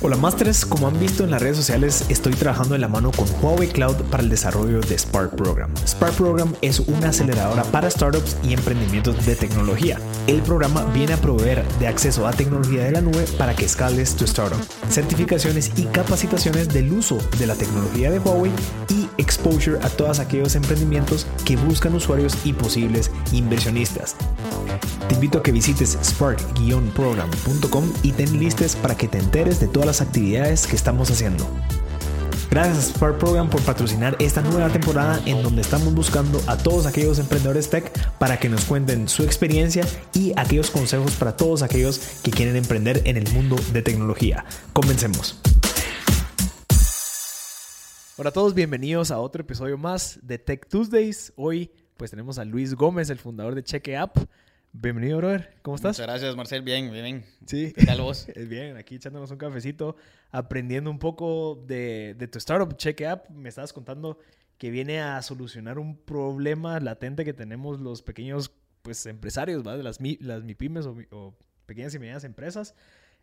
Hola Masters, como han visto en las redes sociales, estoy trabajando en la mano con Huawei Cloud para el desarrollo de Spark Program. Spark Program es una aceleradora para startups y emprendimientos de tecnología. El programa viene a proveer de acceso a tecnología de la nube para que escales tu startup, certificaciones y capacitaciones del uso de la tecnología de Huawei y exposure a todos aquellos emprendimientos que buscan usuarios y posibles inversionistas. Te invito a que visites spark-program.com y ten listes para que te enteres de todas las actividades que estamos haciendo. Gracias a Spark Program por patrocinar esta nueva temporada en donde estamos buscando a todos aquellos emprendedores tech para que nos cuenten su experiencia y aquellos consejos para todos aquellos que quieren emprender en el mundo de tecnología. Comencemos. Hola a todos, bienvenidos a otro episodio más de Tech Tuesdays. Hoy pues tenemos a Luis Gómez, el fundador de Cheque App. Bienvenido, brother. ¿Cómo estás? Muchas gracias, Marcel. Bien, bien, bien. Sí. ¿Qué tal vos? bien, aquí echándonos un cafecito, aprendiendo un poco de, tu startup, Check App. Me estabas contando que viene a solucionar un problema latente que tenemos los pequeños pues, empresarios, ¿va? De las, las MIPIMES o, o pequeñas y medianas empresas,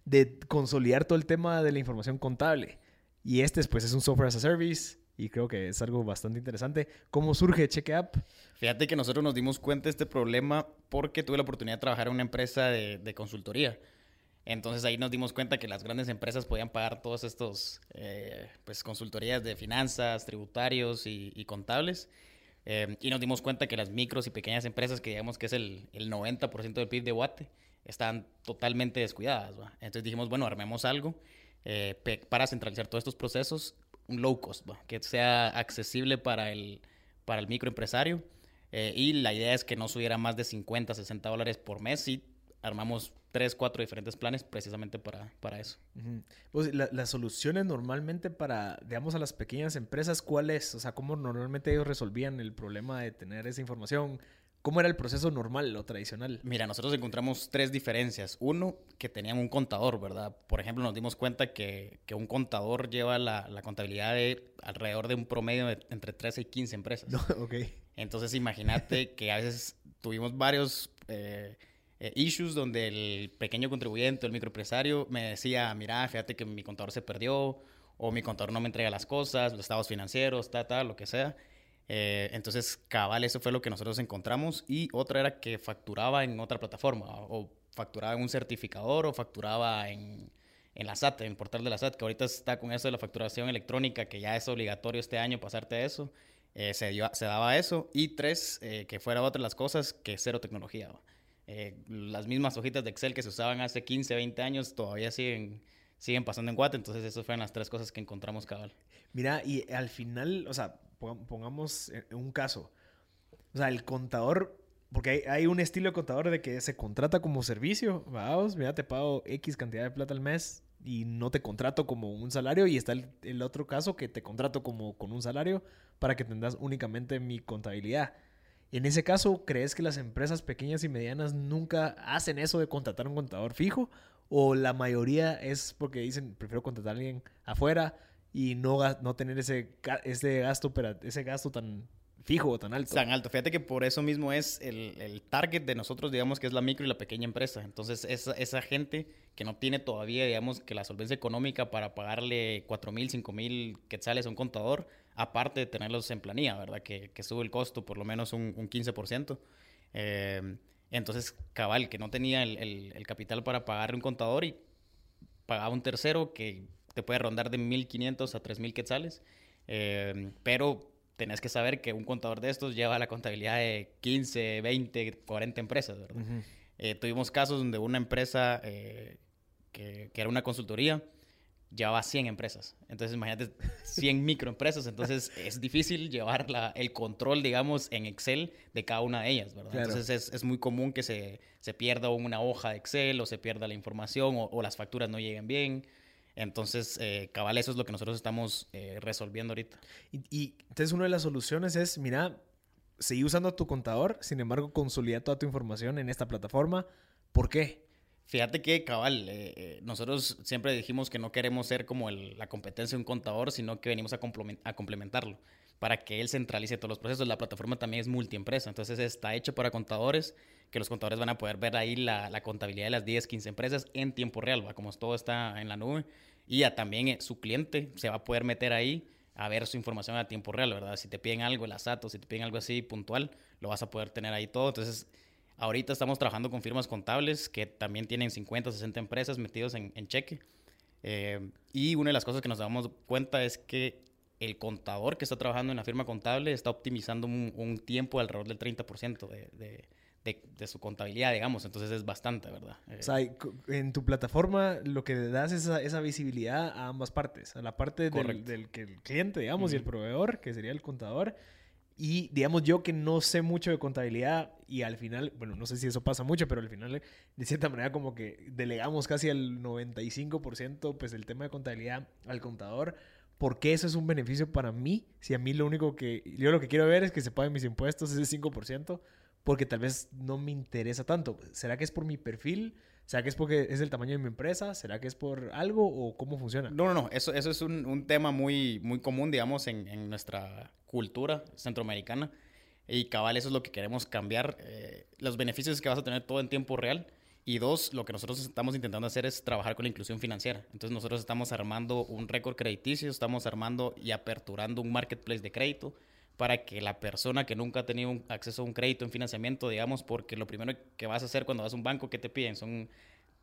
de consolidar todo el tema de la información contable. Y este, pues, es un software as a service y creo que es algo bastante interesante. ¿Cómo surge Check App? Fíjate que nosotros nos dimos cuenta de este problema porque tuve la oportunidad de trabajar en una empresa de, consultoría. Entonces ahí nos dimos cuenta que las grandes empresas podían pagar todos estos eh, pues consultorías de finanzas, tributarios y, contables. Eh, y nos dimos cuenta que las micros y pequeñas empresas, que digamos que es el, el 90% del PIB de Guate, están totalmente descuidadas. Entonces dijimos, bueno, armemos algo eh, para centralizar todos estos procesos un low cost, que sea accesible para el, para el microempresario. Eh, y la idea es que no subiera más de 50, 60 dólares por mes y armamos tres, cuatro diferentes planes precisamente para, para eso. pues, las soluciones normalmente para, digamos, a las pequeñas empresas, ¿cuáles? O sea, ¿cómo normalmente ellos resolvían el problema de tener esa información? ¿Cómo era el proceso normal o tradicional? Mira, nosotros encontramos tres diferencias. Uno, que tenían un contador, ¿verdad? Por ejemplo, nos dimos cuenta que, que un contador lleva la, la, contabilidad de alrededor de un promedio de entre 13 y 15 empresas. No, ok. Entonces, imagínate que a veces tuvimos varios eh, eh, issues donde el pequeño contribuyente, el microempresario, me decía, mira, fíjate que mi contador se perdió, o mi contador no me entrega las cosas, los estados financieros, tal, tal, lo que sea. Eh, entonces, cabal, eso fue lo que nosotros encontramos. Y otra era que facturaba en otra plataforma, o facturaba en un certificador, o facturaba en, en la SAT, en el portal de la SAT, que ahorita está con eso de la facturación electrónica, que ya es obligatorio este año pasarte eso. Eh, se, se, daba eso. Y tres, eh, que fuera otra de las cosas, que cero tecnología. las mismas hojitas de Excel que se usaban hace 15, 20 años todavía siguen, siguen pasando en Guate. Entonces, esas fueron las tres cosas que encontramos cabal. Mira, y al final, o sea, pongamos un caso. O sea, el contador, porque hay, un estilo de contador de que se contrata como servicio. Vamos, mira, te pago X cantidad de plata al mes y no te contrato como un salario. Y está el, otro caso que te contrato como con un salario para que tengas únicamente mi contabilidad. En ese caso, ¿crees que las empresas pequeñas y medianas nunca hacen eso de contratar un contador fijo? ¿O la mayoría es porque dicen, prefiero contratar a alguien afuera? Y no, no tener ese, ese, gasto, ese gasto tan fijo o tan alto. Tan alto. Fíjate que por eso mismo es el, el, target de nosotros, digamos, que es la micro y la pequeña empresa. Entonces, esa, esa gente que no tiene todavía, digamos, que la solvencia económica para pagarle 4 mil, 5 mil quetzales a un contador, aparte de tenerlos en planilla, ¿verdad? Que, que sube el costo por lo menos un, un 15%. Eh, entonces, cabal, que no tenía el, el, el capital para pagarle un contador y pagaba un tercero que te puede rondar de 1.500 a 3.000 quetzales, eh, pero tenés que saber que un contador de estos lleva la contabilidad de 15, 20, 40 empresas, ¿verdad? Eh, tuvimos casos donde una empresa eh, que, que, era una consultoría llevaba 100 empresas. Entonces, imagínate 100 microempresas. Entonces, es difícil llevar la, el control, digamos, en Excel de cada una de ellas, ¿verdad? Entonces, es, es, muy común que se, se, pierda una hoja de Excel o se pierda la información o, o las facturas no lleguen bien. Entonces, eh, cabal, eso es lo que nosotros estamos eh, resolviendo ahorita. Y, entonces una de las soluciones es, mira, seguí usando tu contador, sin embargo, consolida toda tu información en esta plataforma. ¿Por qué? Fíjate que, cabal, eh, eh, nosotros siempre dijimos que no queremos ser como la competencia de un contador, sino que venimos a, a complementarlo para que él centralice todos los procesos. La plataforma también es multiempresa, entonces está hecha para contadores que los contadores van a poder ver ahí la, la contabilidad de las 10, 15 empresas en tiempo real, ¿va? como todo está en la nube. Y también eh, su cliente se va a poder meter ahí a ver su información a tiempo real, ¿verdad? Si te piden algo, el ASAT o si te piden algo así puntual, lo vas a poder tener ahí todo. Entonces, ahorita estamos trabajando con firmas contables que también tienen 50, 60 empresas metidos en, en cheque. Eh, y una de las cosas que nos damos cuenta es que el contador que está trabajando en la firma contable está optimizando un, un tiempo alrededor del 30% de, de, de, de, su contabilidad, digamos. Entonces es bastante, ¿verdad? Eh, o sea, en tu plataforma lo que das es esa, esa visibilidad a ambas partes. A la parte del, del, que el cliente, digamos, uh -huh. y el proveedor, que sería el contador. Y digamos yo que no sé mucho de contabilidad y al final, bueno, no sé si eso pasa mucho, pero al final de cierta manera como que delegamos casi al 95% pues el tema de contabilidad al contador. ¿Por qué eso es un beneficio para mí? Si a mí lo único que yo lo que quiero ver es que se paguen mis impuestos ese 5%, porque tal vez no me interesa tanto. ¿Será que es por mi perfil? ¿Será que es porque es el tamaño de mi empresa? ¿Será que es por algo o cómo funciona? No, no, no. Eso, eso es un, un tema muy, muy común, digamos, en, en, nuestra cultura centroamericana. Y cabal, eso es lo que queremos cambiar. Eh, los beneficios que vas a tener todo en tiempo real. Y dos, lo que nosotros estamos intentando hacer es trabajar con la inclusión financiera. Entonces nosotros estamos armando un récord crediticio, estamos armando y aperturando un marketplace de crédito para que la persona que nunca ha tenido un acceso a un crédito en financiamiento, digamos, porque lo primero que vas a hacer cuando vas a un banco, ¿qué te piden? Son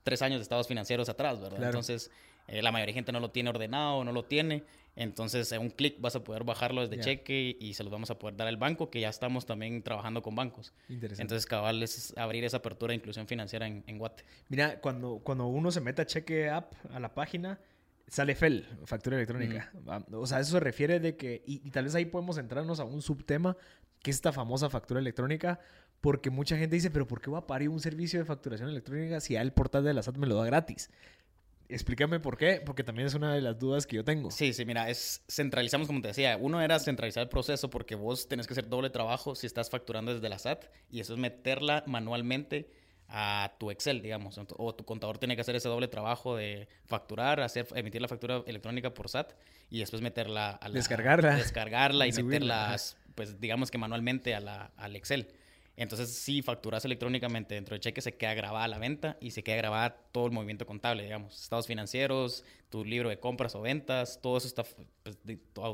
tres años de estados financieros atrás, ¿verdad? Claro. Entonces, eh, la mayoría de gente no lo tiene ordenado, no lo tiene. Entonces, en un clic vas a poder bajarlo desde yeah. cheque y se los vamos a poder dar al banco, que ya estamos también trabajando con bancos. Entonces, cabal es abrir esa apertura de inclusión financiera en, en Guate. Mira, cuando, cuando uno se mete a cheque app a la página, sale FEL, factura electrónica. Mm. O sea, eso se refiere de que, y, y, tal vez ahí podemos entrarnos a un subtema, que es esta famosa factura electrónica, porque mucha gente dice, pero ¿por qué voy a parir un servicio de facturación electrónica si ya el portal de la SAT me lo da gratis? Explícame por qué, porque también es una de las dudas que yo tengo. Sí, sí, mira, es centralizamos como te decía. Uno era centralizar el proceso porque vos tenés que hacer doble trabajo si estás facturando desde la SAT y eso es meterla manualmente a tu Excel, digamos, o tu contador tiene que hacer ese doble trabajo de facturar, hacer, emitir la factura electrónica por SAT y después meterla a la, descargarla, descargarla y meterla, pues digamos que manualmente a la, al Excel. Entonces, si facturas electrónicamente dentro de cheque, se queda grabada la venta y se queda grabada todo el movimiento contable, digamos, estados financieros, tu libro de compras o ventas, todo eso está pues,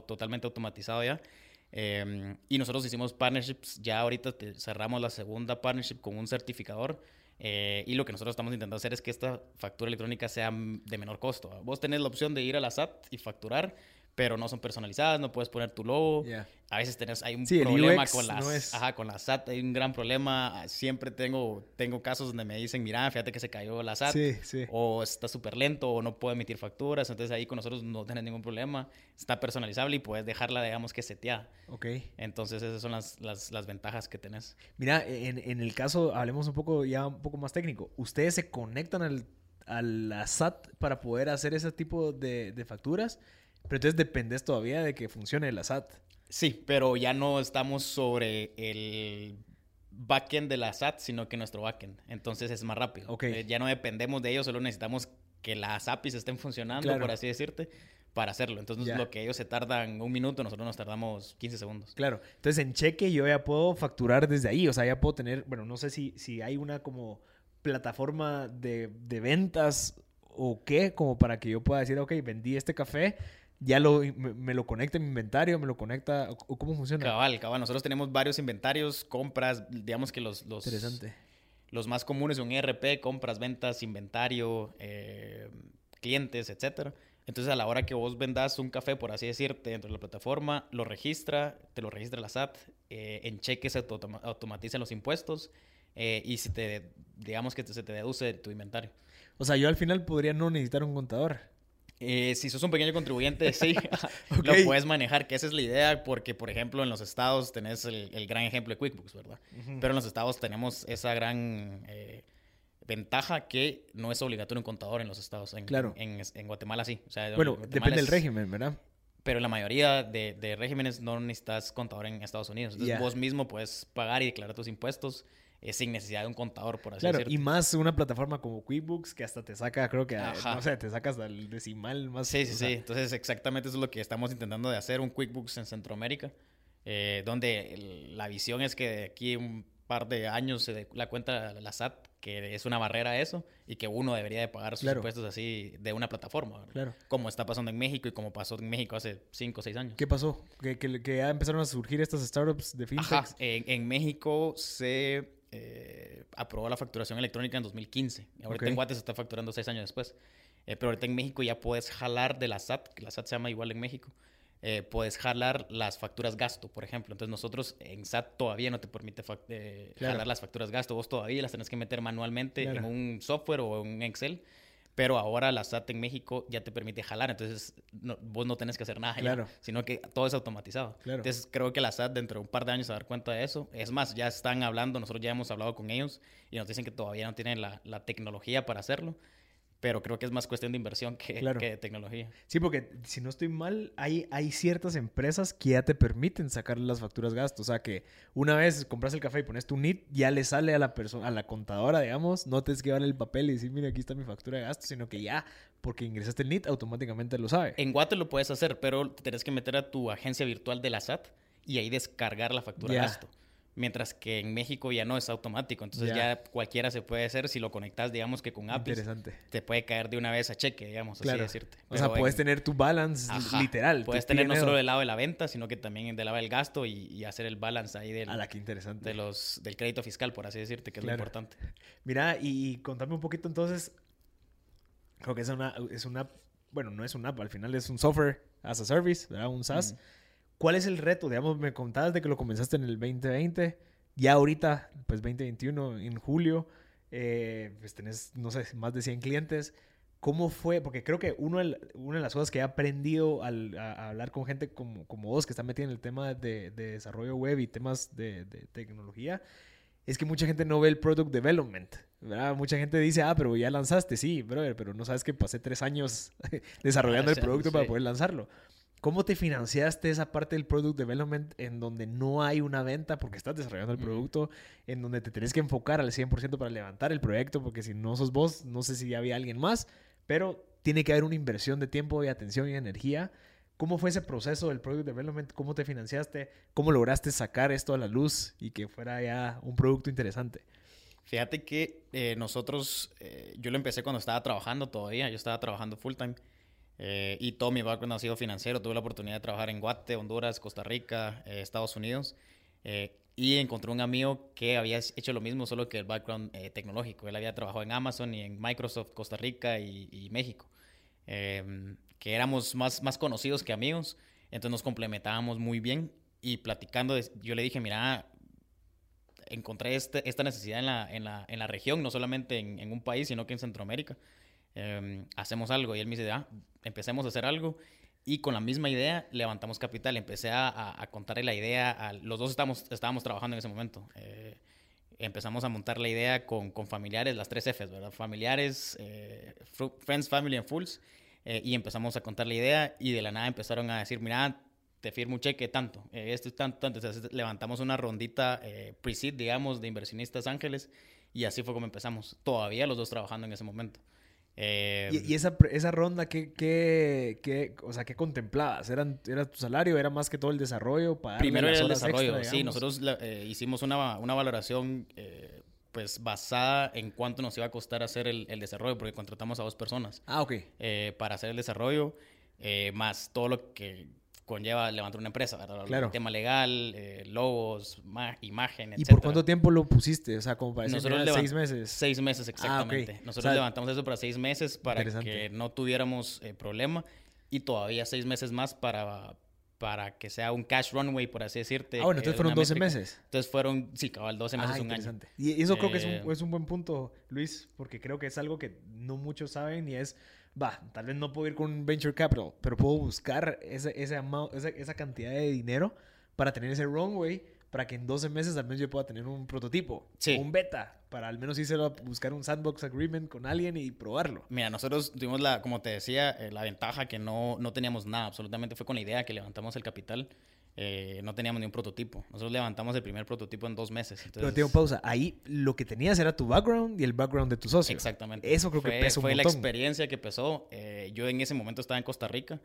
totalmente automatizado ya. Eh, y nosotros hicimos partnerships, ya ahorita cerramos la segunda partnership con un certificador. Eh, y lo que nosotros estamos intentando hacer es que esta factura electrónica sea de menor costo. Vos tenés la opción de ir a la SAT y facturar, pero no son personalizadas, no puedes poner tu logo. Yeah. A veces tenés, hay un sí, problema con las, no es... ajá, con la SAT, hay un gran problema. Siempre tengo, tengo casos donde me dicen, mira, fíjate que se cayó la SAT, sí, sí. o está súper lento, o no puedo emitir facturas. Entonces ahí con nosotros no tenés ningún problema. Está personalizable y puedes dejarla, digamos, que seteada. Ok. Entonces esas son las, las, las ventajas que tenés. Mira, en, en, el caso, hablemos un poco ya un poco más técnico. ¿Ustedes se conectan al, a la SAT para poder hacer ese tipo de, de facturas? Pero entonces dependes todavía de que funcione la SAT. Sí, pero ya no estamos sobre el backend de la SAT, sino que nuestro backend. Entonces es más rápido. Okay. Eh, ya no dependemos de ellos, solo necesitamos que las APIs estén funcionando, claro. por así decirte, para hacerlo. Entonces ya. lo que ellos se tardan un minuto, nosotros nos tardamos 15 segundos. Claro. Entonces en cheque yo ya puedo facturar desde ahí. O sea, ya puedo tener, bueno, no sé si, si hay una como plataforma de, de ventas o qué, como para que yo pueda decir, ok, vendí este café ya lo, me, me, lo conecta en mi inventario, me lo conecta, o, cómo funciona. Cabal, cabal. Nosotros tenemos varios inventarios, compras, digamos que los... los Interesante. Los más comunes son ERP, compras, ventas, inventario, eh, clientes, etcétera. Entonces, a la hora que vos vendas un café, por así decirte, dentro de la plataforma, lo registra, te lo registra la SAT, eh, en cheque se autom automatizan los impuestos eh, y si te, digamos que te, se te deduce tu inventario. O sea, yo al final podría no necesitar un contador. Eh, si sos un pequeño contribuyente, sí, okay. lo puedes manejar, que esa es la idea, porque, por ejemplo, en los estados tenés el, el gran ejemplo de QuickBooks, ¿verdad? Uh -huh. Pero en los estados tenemos esa gran eh, ventaja que no es obligatorio un contador en los estados. En, claro. En, Guatemala sí. O sea, bueno, depende es, del régimen, ¿verdad? Pero la mayoría de, de, regímenes no necesitas contador en Estados Unidos. Entonces, yeah. vos mismo puedes pagar y declarar tus impuestos eh, sin necesidad de un contador, por así claro, decirlo. y más una plataforma como QuickBooks que hasta te saca, creo que, Ajá. no sé, te sacas al decimal más. Sí, sí, sí. Entonces, exactamente eso es lo que estamos intentando de hacer, un QuickBooks en Centroamérica, eh, donde el, la visión es que de aquí un par de años se la cuenta la SAT que es una barrera a eso y que uno debería de pagar sus impuestos así de una plataforma. Claro. Como está pasando en México y como pasó en México hace 5 o 6 años. ¿Qué pasó? ¿Que, que, ya empezaron a surgir estas startups de fintech. Ajá. En, México se eh, aprobó la facturación electrónica en 2015. Ahorita en Guate se está facturando 6 años después. Eh, pero ahorita en México ya puedes jalar de la SAT, que la SAT se llama igual en México eh, puedes jalar las facturas gasto, por ejemplo. Entonces nosotros en SAT todavía no te permite eh, jalar las facturas gasto. Vos todavía las tenés que meter manualmente en un software o en un Excel. Pero ahora la SAT en México ya te permite jalar, entonces vos no tenés que hacer nada, claro. sino que todo es automatizado. Entonces creo que la SAT dentro de un par de años se va a dar cuenta de eso. Es más, ya están hablando, nosotros ya hemos hablado con ellos y nos dicen que todavía no tienen la, la tecnología para hacerlo pero creo que es más cuestión de inversión que, que, de tecnología. Sí, porque si no estoy mal, hay, hay ciertas empresas que ya te permiten sacar las facturas gastos. O sea, que una vez compras el café y pones tu NIT, ya le sale a la persona, a la contadora, digamos, no tienes que llevar el papel y decir, mira, aquí está mi factura de gastos, sino que ya, porque ingresaste el NIT, automáticamente lo sabe. En Guate lo puedes hacer, pero tenés que meter a tu agencia virtual de la SAT y ahí descargar la factura de gasto. Mientras que en México ya no es automático. Entonces ya cualquiera se puede hacer. Si lo conectas, digamos que con APIs, te puede caer de una vez a cheque, digamos, así decirte. o sea, puedes tener tu balance literal. Puedes tener no solo del lado de la venta, sino que también del lado del gasto y, hacer el balance ahí del, a la que interesante. De los, del crédito fiscal, por así decirte, que es lo importante. Mira, y, contame un poquito entonces. Creo que es una, es una, bueno, no es una app, al final es un software as a service, ¿verdad? Un SaaS. ¿Cuál es el reto? Digamos, me contabas de que lo comenzaste en el 2020. Ya ahorita, pues 2021, en julio, eh, pues tenés, no sé, más de 100 clientes. ¿Cómo fue? Porque creo que uno una de las cosas que he aprendido al a, hablar con gente como, como vos, que está metida en el tema de, desarrollo web y temas de, tecnología, es que mucha gente no ve el product development. ¿verdad? Mucha gente dice, ah, pero ya lanzaste, sí, brother, pero no sabes que pasé tres años desarrollando el producto para poder lanzarlo. ¿Cómo te financiaste esa parte del product development en donde no hay una venta porque estás desarrollando el producto, en donde te tenés que enfocar al 100% para levantar el proyecto, porque si no sos vos, no sé si había alguien más, pero tiene que haber una inversión de tiempo y atención y energía. ¿Cómo fue ese proceso del product development? ¿Cómo te financiaste? ¿Cómo lograste sacar esto a la luz y que fuera ya un producto interesante? Fíjate que eh, nosotros, eh, yo lo empecé cuando estaba trabajando todavía, yo estaba trabajando full time. Eh, y todo mi background ha sido financiero. Tuve la oportunidad de trabajar en Guate, Honduras, Costa Rica, eh, Estados Unidos. Eh, y encontré un amigo que había hecho lo mismo, solo que el background tecnológico. Él había trabajado en Amazon y en Microsoft, Costa Rica y, México. Em, que éramos más, más conocidos que amigos. Entonces nos complementábamos muy bien. Y platicando, yo le dije, mira, encontré este, esta necesidad en la, en, la, en la, región, no solamente en, en un país, sino que en Centroamérica. Em, hacemos algo. Y él me dice, ah, empecemos a hacer algo. Y con la misma idea levantamos capital. Empecé a, a contarle la idea. A, los dos estábamos, estábamos trabajando en ese momento. Eh, empezamos a montar la idea con, con, familiares, las tres Fs, ¿verdad? Familiares, eh, Friends, Family and Fools. Eh, y empezamos a contar la idea y de la nada empezaron a decir, mira, te firmo un cheque tanto, esto es tanto, tanto. Entonces levantamos una rondita pre-seed, digamos, de inversionistas ángeles y así fue como empezamos. Todavía los dos trabajando en ese momento. Eh, ¿Y, esa, esa ronda qué, qué, o sea, qué contemplabas? ¿Era, ¿Era tu salario? ¿Era más que todo el desarrollo? Primero era el desarrollo, sí. Nosotros eh, hicimos una, una valoración eh, pues basada en cuánto nos iba a costar hacer el, el desarrollo, porque contratamos a dos personas. Ah, ok. para hacer el desarrollo, más todo lo que conlleva levantar una empresa, ¿verdad? Claro. El tema legal, eh, logos, imagen, ¿Y por cuánto tiempo lo pusiste? O sea, como para decir, seis meses. Seis meses, ah, exactamente. Nosotros levantamos eso para seis meses para que no tuviéramos eh, problema y todavía seis meses más para, para que sea un cash runway, por así decirte. Ah, bueno, entonces fueron 12 meses. Entonces fueron, sí, cabal, 12 meses, ah, un año. Y eso creo que es un, eh, es un buen punto, Luis, porque creo que es algo que no muchos saben y es va, tal vez no puedo ir con un venture capital, pero puedo buscar ese, ese esa, esa, cantidad de dinero para tener ese runway para que en 12 meses al menos yo pueda tener un prototipo o un beta para al menos irse a buscar un sandbox agreement con alguien y probarlo. Mira, nosotros tuvimos la, como te decía, eh, la ventaja que no, no teníamos nada, absolutamente fue con la idea que levantamos el capital eh, no teníamos ni un prototipo. Nosotros levantamos el primer prototipo en dos meses. Entonces... Pero tengo pausa. Ahí lo que tenías era tu background y el background de tu socio. Exactamente. Eso creo que pesó Fue la experiencia que pesó. Eh, yo en ese momento estaba en Costa Rica.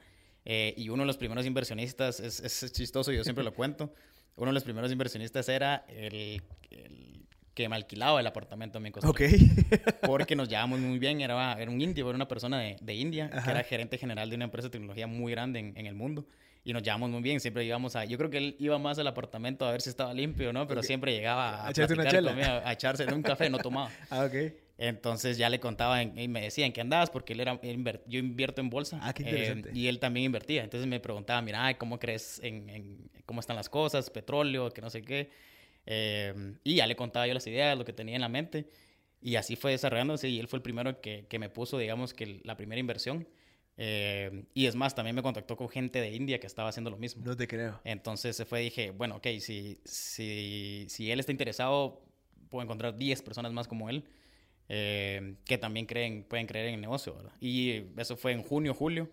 Eh, y uno de los primeros inversionistas, es, es chistoso, yo siempre lo cuento, uno de los primeros inversionistas era el, el que me alquilaba el apartamento en Costa Ok. porque nos llevamos muy bien, era, era un indio, era una persona de, de India, que era gerente general de una empresa de tecnología muy grande en, en el mundo y nos llevamos muy bien. Siempre íbamos a. Yo creo que él iba más al apartamento a ver si estaba limpio, ¿no? Pero siempre llegaba a, ¿A echarte una chela? conmigo, a echarse un café, no tomaba. ah, ok. Entonces ya le contaba en- y me decía en qué andabas, porque él era, él yo invierto en bolsa. Ah, qué eh, interesante. y él también invertía. Entonces me preguntaba, mira, ¿cómo crees en, en cómo están las cosas? Petróleo, que no sé qué. Eh, y ya le contaba yo las ideas, lo que tenía en la mente. Y así fue desarrollándose y él fue el primero que, que me puso, digamos, que la primera inversión. Eh, y es más, también me contactó con gente de India que estaba haciendo lo mismo. No te creo. Entonces se fue y dije, bueno, ok, si, si, si él está interesado, puedo encontrar 10 personas más como él eh, que también creen, pueden creer en el negocio, ¿verdad? Y eso fue en junio, julio,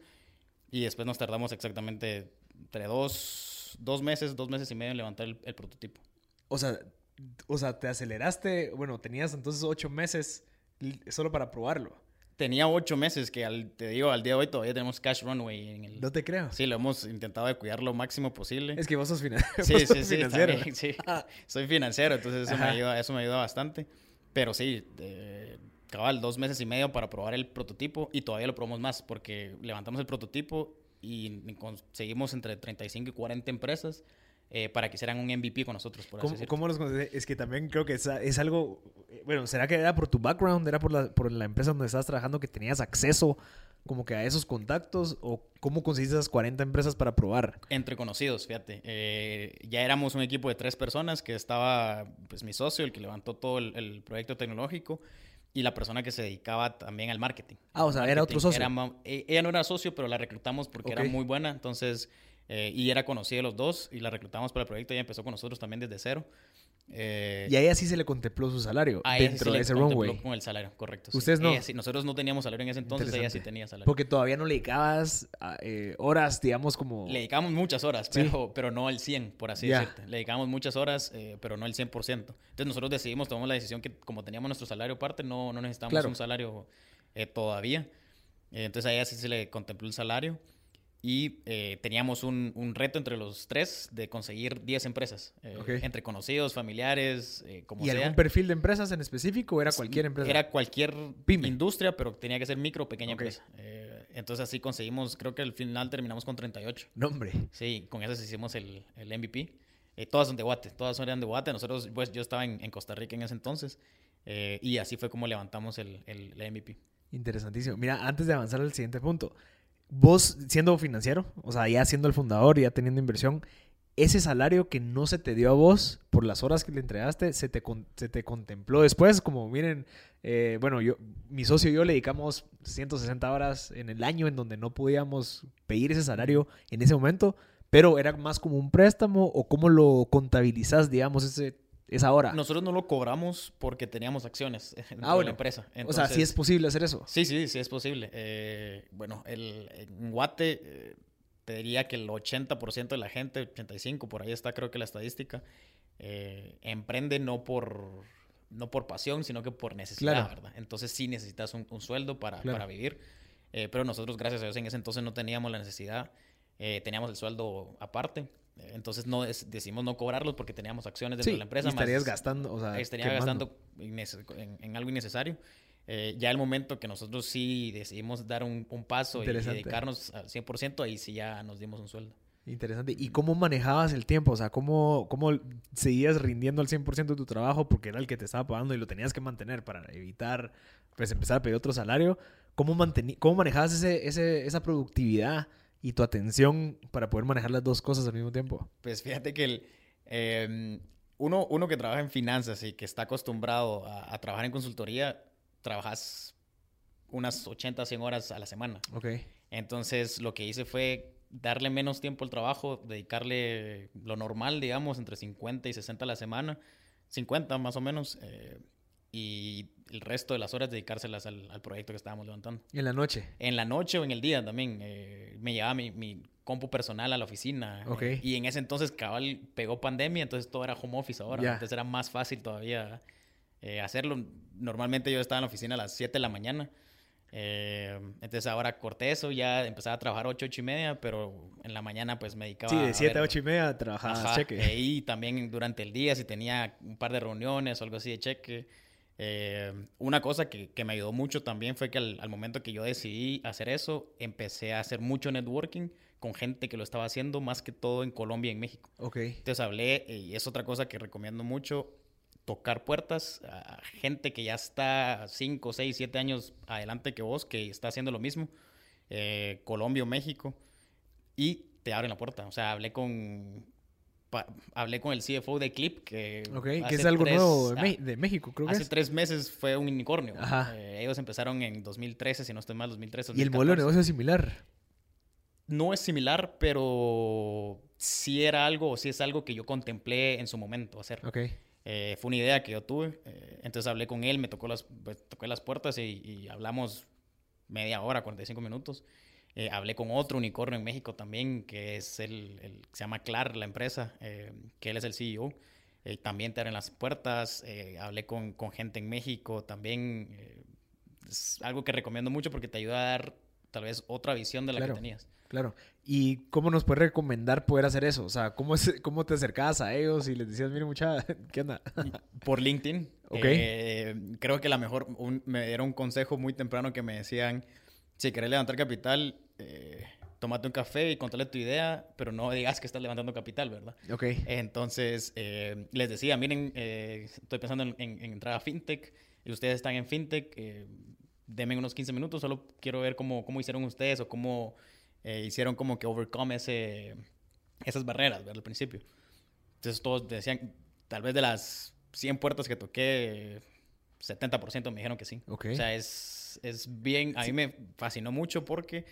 y después nos tardamos exactamente entre dos, dos meses, dos meses y medio en levantar el, el prototipo. O sea, o sea, te aceleraste. Bueno, tenías entonces ocho meses solo para probarlo. Tenía ocho meses que, al, te digo, al día de hoy todavía tenemos cash runway en el... No te creo. Sí, lo hemos intentado de cuidar lo máximo posible. Es que vos sos, finan- Sí, vos sí, sos sí, financiero. también, sí. Soy financiero, entonces eso me, ayuda, eso me ayuda bastante. Pero sí, eh, cabal, dos meses y medio para probar el prototipo y todavía lo probamos más porque levantamos el prototipo y conseguimos entre 35 y 40 empresas eh, para que hicieran un MVP con nosotros, por así ¿Cómo, decirlo. cómo los? Es que también creo que es, es algo... eh, Bueno, ¿será que era por tu background? ¿Era por la, por la empresa donde estabas trabajando que tenías acceso como que a esos contactos? ¿O cómo conseguiste esas 40 empresas para probar? Entre conocidos, fíjate. Eh, ya éramos un equipo de tres personas que estaba, pues, mi socio, el que levantó todo el, el proyecto tecnológico, y la persona que se dedicaba también al marketing. Ah, o sea, era otro Marketing. socio. Era e- ella no era socio, pero la reclutamos porque era Ok. muy buena, entonces, eh, y era conocida de los dos, y la reclutamos para el proyecto. Ella empezó con nosotros también desde cero. Eh, Y a ella sí se le contempló su salario a sí dentro le de ese runway. con el salario, correcto. sí. Ustedes no. Ella sí- nosotros no teníamos salario en ese entonces, ella sí tenía salario. Porque todavía no le dedicabas a, eh, horas, digamos, como... Le dedicamos muchas horas, Sí. pero, pero no el 100, por así Ya. decirte. Le dedicamos muchas horas, eh, pero no el 100%. Entonces nosotros decidimos, tomamos la decisión que como teníamos nuestro salario aparte, no, no necesitábamos Claro. un salario eh, todavía. Eh, entonces a ella sí se le contempló el salario. Y eh, teníamos un, un reto entre los tres de conseguir 10 empresas. eh. Entre conocidos, familiares, eh, como ¿Y sea. algún perfil de empresas en específico o era cualquier empresa? Era cualquier Pyme. industria, pero tenía que ser micro o pequeña empresa. Eh, entonces así conseguimos, creo que al final terminamos con 38. No, hombre. Sí, con esas hicimos el, el MVP. Todas son de Guate, todas eran de Guate. Nosotros, pues yo estaba en, en Costa Rica en ese entonces. y así fue como levantamos el, el, el MVP. Interesantísimo. Mira, antes de avanzar al siguiente punto, vos siendo financiero, o sea, ya siendo el fundador, ya teniendo inversión, ese salario que no se te dio a vos por las horas que le entregaste, se te, se te contempló después, como miren, eh, bueno, yo, mi socio y yo le dedicamos 160 horas en el año en donde no podíamos pedir ese salario en ese momento, pero era más como un préstamo o cómo lo contabilizas, digamos, ese, esa hora. Nosotros no lo cobramos porque teníamos acciones de Ah, bueno. la empresa. o sea, sí es posible hacer eso. Sí, sí, sí es posible. Eh, bueno, el, en Guate eh, te diría que el 80% de la gente, 85% por ahí está creo que la estadística, eh, emprende no por, no por pasión, sino que por necesidad, Claro. ¿verdad? Entonces sí necesitas un, un sueldo para, Claro. para vivir. Eh, pero nosotros, gracias a Dios, en ese entonces no teníamos la necesidad. teníamos el sueldo aparte. Eh, Entonces no es- decidimos no cobrarlos porque teníamos acciones dentro Sí, de la empresa. y estarías más- gastando, o sea, estaría quemando. gastando en, en algo innecesario. Eh, ya el momento que nosotros sí decidimos dar un, un paso y dedicarnos al 100%, ahí sí ya nos dimos un sueldo. Interesante. ¿Y cómo manejabas el tiempo? O sea, ¿cómo, cómo seguías rindiendo al 100% de tu trabajo porque era el que te estaba pagando y lo tenías que mantener para evitar, pues, empezar a pedir otro salario? ¿Cómo, cómo manejabas ese, ese, esa productividad y tu atención para poder manejar las dos cosas al mismo tiempo? Pues fíjate que el, eh, uno, uno que trabaja en finanzas y que está acostumbrado a, a trabajar en consultoría, trabajas unas 80, 100 horas a la semana. Ok. Entonces, lo que hice fue darle menos tiempo al trabajo, dedicarle lo normal, digamos, entre 50 y 60 a la semana, 50 más o menos, eh, y el resto de las horas dedicárselas al, al proyecto que estábamos levantando. En la noche. En la noche o en el día también, eh, me llevaba mi, mi compu personal a la oficina. Ok. eh, y en ese entonces, cabal, pegó pandemia, entonces todo era home office ahora. Entonces era más fácil todavía eh, hacerlo. Normalmente yo estaba en la oficina a las 7 de la mañana. Eh, entonces ahora corté eso, ya empezaba a trabajar 8, 8 y media, pero en la mañana pues me dedicaba Sí, de 7 a 8 y media trabajaba Ajá, cheque. Y también durante el día, si tenía un par de reuniones o algo así de cheque. Eh, una cosa que, que, me ayudó mucho también fue que al, al, momento que yo decidí hacer eso, empecé a hacer mucho networking con gente que lo estaba haciendo, más que todo en Colombia y en México. Ok. Entonces hablé, y es otra cosa que recomiendo mucho, tocar puertas a gente que ya está 5, 6, 7 años adelante que vos, que está haciendo lo mismo, eh, Colombia o México, y te abren la puerta. O sea, hablé con hablé con el CFO de Clip, que, okay, que es algo tres, nuevo de, ah, de, México, creo hace que es. tres meses fue un unicornio. Eh, ellos empezaron en 2013, si no estoy mal, 2013. 2014. ¿Y el modelo de negocio es similar? No es similar, pero sí era algo, sí es algo que yo contemplé en su momento hacer. Ok. Eh, fue una idea que yo tuve. Eh, entonces hablé con él, me tocó las, toqué las puertas y, y, hablamos media hora, 45 minutos. Eh, hablé con otro unicornio en México también, que es el, el se llama Clar, la empresa, eh, que él es el CEO. Eh, también te abren las puertas. hablé con, con, gente en México también. es algo que recomiendo mucho porque te ayuda a dar tal vez otra visión de la claro, que tenías. Claro. ¿Y cómo nos puedes recomendar poder hacer eso? O sea, ¿cómo, es, cómo te acercabas a ellos y les decías, mire, mucha, ¿qué onda? Por LinkedIn. Ok. creo que la mejor, un, me dieron un consejo muy temprano que me decían, si querés levantar capital, eh, tómate un café y contale tu idea, pero no digas que estás levantando capital, ¿verdad? Ok. Entonces, eh, les decía, miren, eh, estoy pensando en, en, en, entrar a FinTech y ustedes están en FinTech, eh, denme unos 15 minutos, solo quiero ver cómo, cómo hicieron ustedes o cómo eh, hicieron como que overcome ese, esas barreras, ¿verdad? Al principio. Entonces, todos decían, tal vez de las 100 puertas que toqué, 70% me dijeron que sí. Ok. O sea, es, es bien, a mí me fascinó mucho porque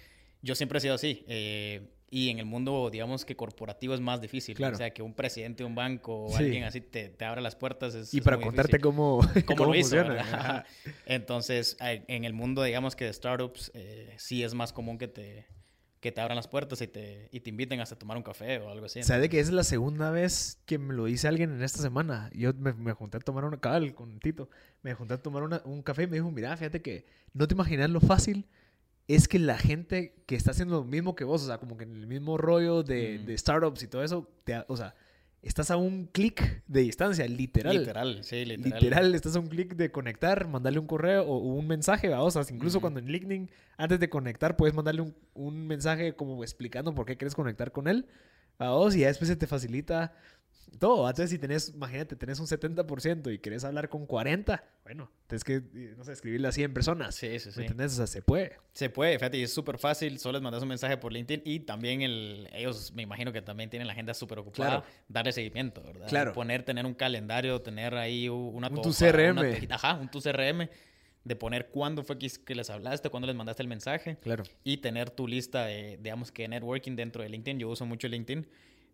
yo siempre he sido así. Eh, y en el mundo, digamos que corporativo es más difícil. Claro. O sea, que un presidente de un banco o Sí. alguien así te, te abra las puertas es Y es para muy contarte cómo, cómo, cómo lo hizo. Entonces, en el mundo, digamos que de startups, eh, sí es más común que te, que te abran las puertas y te, y te inviten hasta a tomar un café o algo así. ¿Sabe que es la segunda vez que me lo dice alguien en esta semana? Yo me, me junté a tomar una cabal con Tito. Me junté a tomar una- un café y me dijo, mira, fíjate que no te imaginas lo fácil es que la gente que está haciendo lo mismo que vos, o sea, como que en el mismo rollo de, Mm. de startups y todo eso, te o sea, estás a un clic de distancia, literal. Literal, sí, literal. Literal, estás a un clic de conectar, mandarle un correo o un mensaje, ¿va? o sea, incluso cuando en LinkedIn, antes de conectar, puedes mandarle un, un mensaje como explicando por qué quieres conectar con él, a vos, y ya después se te facilita todo. Entonces, si tenés, imagínate, tenés un 70% y querés hablar con 40, bueno, tienes que, eh, no sé, escribirle a 100 personas. Sí, sí, ¿Me sí. entendés? O sea, se puede. Se puede, fíjate, y es súper fácil. Solo les mandas un mensaje por LinkedIn y también el, ellos, me imagino que también tienen la agenda súper ocupada. Claro. Darle seguimiento, ¿verdad? Claro. Poner, tener un calendario, tener ahí una... Un tu CRM. una ajá, un tu CRM. De poner cuándo fue que les hablaste, cuándo les mandaste el mensaje. Claro. y tener tu lista de, digamos que networking dentro de LinkedIn. Yo uso mucho LinkedIn.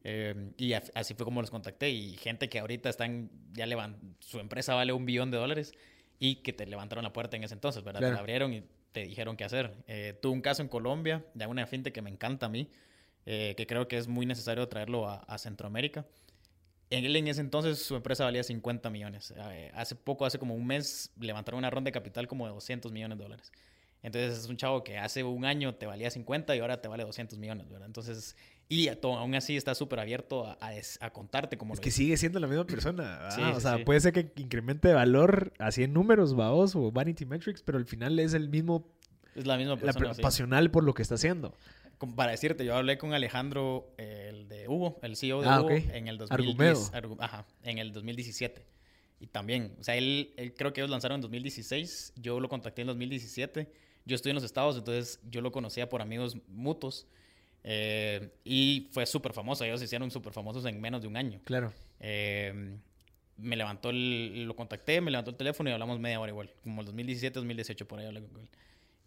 Eh, y así fue como los contacté. Y gente que ahorita están, ya levan, su empresa vale un billón de dólares y que te levantaron la puerta en ese entonces, ¿verdad? Claro. Te la abrieron y te dijeron qué hacer. Eh, tuve un caso en Colombia de una fintech que me encanta a mí, eh, que creo que es muy necesario traerlo a, a Centroamérica. En él en ese entonces su empresa valía 50 millones. Eh, hace poco, hace como un mes, levantaron una ronda de capital como de 200 millones de dólares. Entonces es un chavo que hace un año te valía 50 y ahora te vale 200 millones, ¿verdad? Entonces, y a aún así está súper abierto a, a des- a contarte cómo Es lo que hizo. sigue siendo la misma persona. Sí, o sí, sea, sí. puede ser que incremente de valor así en números, vaos o vanity metrics, pero al final es el mismo Es la misma la persona. per- sí. pasional por lo que está haciendo. Como Para decirte, yo hablé con Alejandro, el de Hugo, el CEO de Ah, Hugo, en el Argumedo. 2010, Argu- ajá, en el 2017. Y también, o sea, él, él creo que ellos lanzaron en 2016, yo lo contacté en 2017. Yo estoy en los Estados, entonces yo lo conocía por amigos mutuos. Eh, y fue súper famoso, ellos se hicieron súper famosos en menos de un año. Claro. Eh, me levantó el, lo contacté, me levantó el teléfono y hablamos media hora igual, como el 2017, 2018, por ahí hablé con él.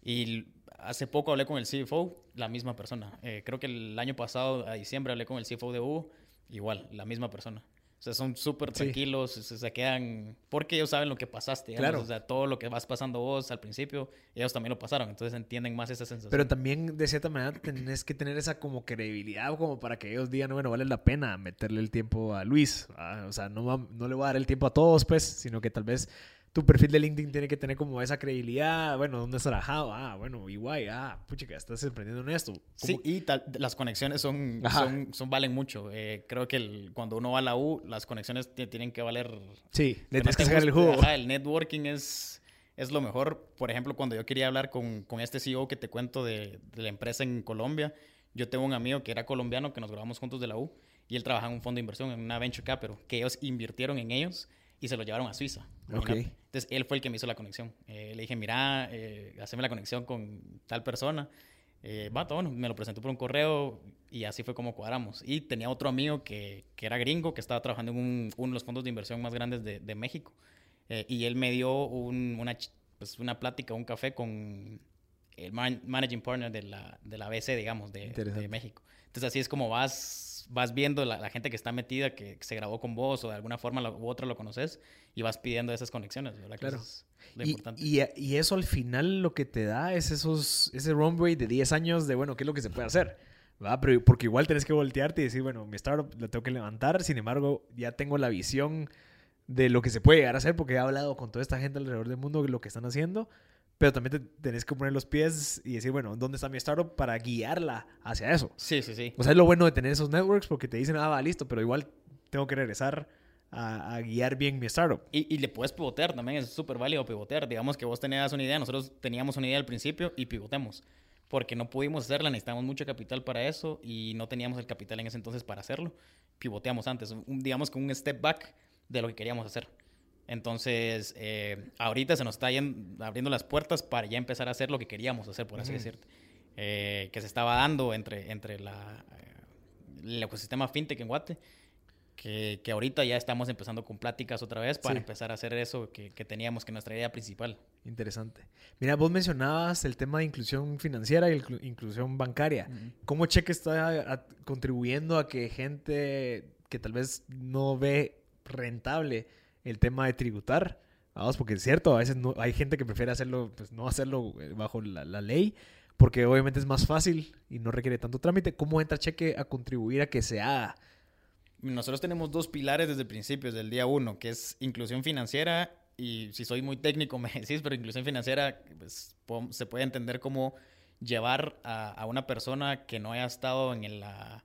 Y hace poco hablé con el CFO, la misma persona. Eh, creo que el año pasado, a diciembre, hablé con el CFO de Hugo, igual, la misma persona. O sea, son súper Sí. tranquilos, se, se quedan, porque ellos saben lo que pasaste. digamos. Claro. O sea, todo lo que vas pasando vos al principio, ellos también lo pasaron, entonces entienden más esa sensación. Pero también, de cierta manera, tenés que tener esa como credibilidad como para que ellos digan, bueno, vale la pena meterle el tiempo a Luis. ¿va? O sea, no, va- no le voy a dar el tiempo a todos, pues, sino que tal vez tu perfil de LinkedIn tiene que tener como esa credibilidad. Bueno, ¿dónde has trabajado? Ah, bueno, igual, ah, pucha, que estás emprendiendo en esto. Sí, y tal, las conexiones son, son, son, valen mucho. Eh, creo que el, cuando uno va a la U, las conexiones tienen que valer. Sí, le tienes que sacar el jugo. el networking es, es lo mejor. Por ejemplo, cuando yo quería hablar con, con este CEO que te cuento de, de la empresa en Colombia, yo tengo un amigo que era colombiano que nos grabamos juntos de la U y él trabajaba en un fondo de inversión, en una venture capital, que ellos invirtieron en ellos y se lo llevaron a Suiza. Entonces él fue el que me hizo la conexión. Eh, le dije, mira, eh, haceme la conexión con tal persona. Eh, bueno, me lo presentó por un correo y así fue como cuadramos. Y tenía otro amigo que, que era gringo, que estaba trabajando en uno de los fondos de inversión más grandes de, de México. Eh, y él me dio un, una, pues una plática, un café con el managing partner de la, de la BC, digamos, de, de México. Entonces así es como vas vas viendo la, gente que está metida, que, se grabó con vos o de alguna forma u otra lo conoces y vas pidiendo esas conexiones, ¿verdad? Claro. y, Y, eso al final lo que te da es esos, ese runway de 10 años de, bueno, ¿qué es lo que se puede hacer? ¿verdad? Pero porque igual tenés que voltearte y decir, bueno, mi startup lo tengo que levantar, sin embargo, ya tengo la visión de lo que se puede llegar a hacer porque he hablado con toda esta gente alrededor del mundo de lo que están haciendo pero también te tenés que poner los pies y decir, bueno, ¿dónde está mi startup para guiarla hacia eso? Sí, sí, sí. O sea, es lo bueno de tener esos networks porque te dicen, ah, va, listo, pero igual tengo que regresar a, guiar bien mi startup. Y, y le puedes pivotear también, es súper válido pivotear. Digamos que vos tenías una idea, nosotros teníamos una idea al principio y pivotemos. Porque no pudimos hacerla, necesitábamos mucho capital para eso y no teníamos el capital en ese entonces para hacerlo. Pivoteamos antes, digamos que un step back de lo que queríamos hacer. Entonces, eh, ahorita se nos está abriendo las puertas para ya empezar a hacer lo que queríamos hacer, por así decirlo. Eh, que se estaba dando entre, entre la, eh, el ecosistema fintech en Guate. Que, que, ahorita ya estamos empezando con pláticas otra vez para empezar a hacer eso que, que, teníamos que nuestra idea principal. Interesante. Mira, vos mencionabas el tema de inclusión financiera y inclusión bancaria. ¿Cómo Cheque está contribuyendo a que gente que tal vez no ve rentable el tema de tributar. Vamos, porque es cierto, a veces no, hay gente que prefiere hacerlo, pues no hacerlo eh, bajo la, ley, porque obviamente es más fácil y no requiere tanto trámite. ¿Cómo entra Cheque a contribuir a que se haga? Nosotros tenemos dos pilares desde el principio, desde el día uno, que es inclusión financiera y si soy muy técnico me decís, pero inclusión financiera pues, se puede entender como llevar a, a, una persona que no haya estado en la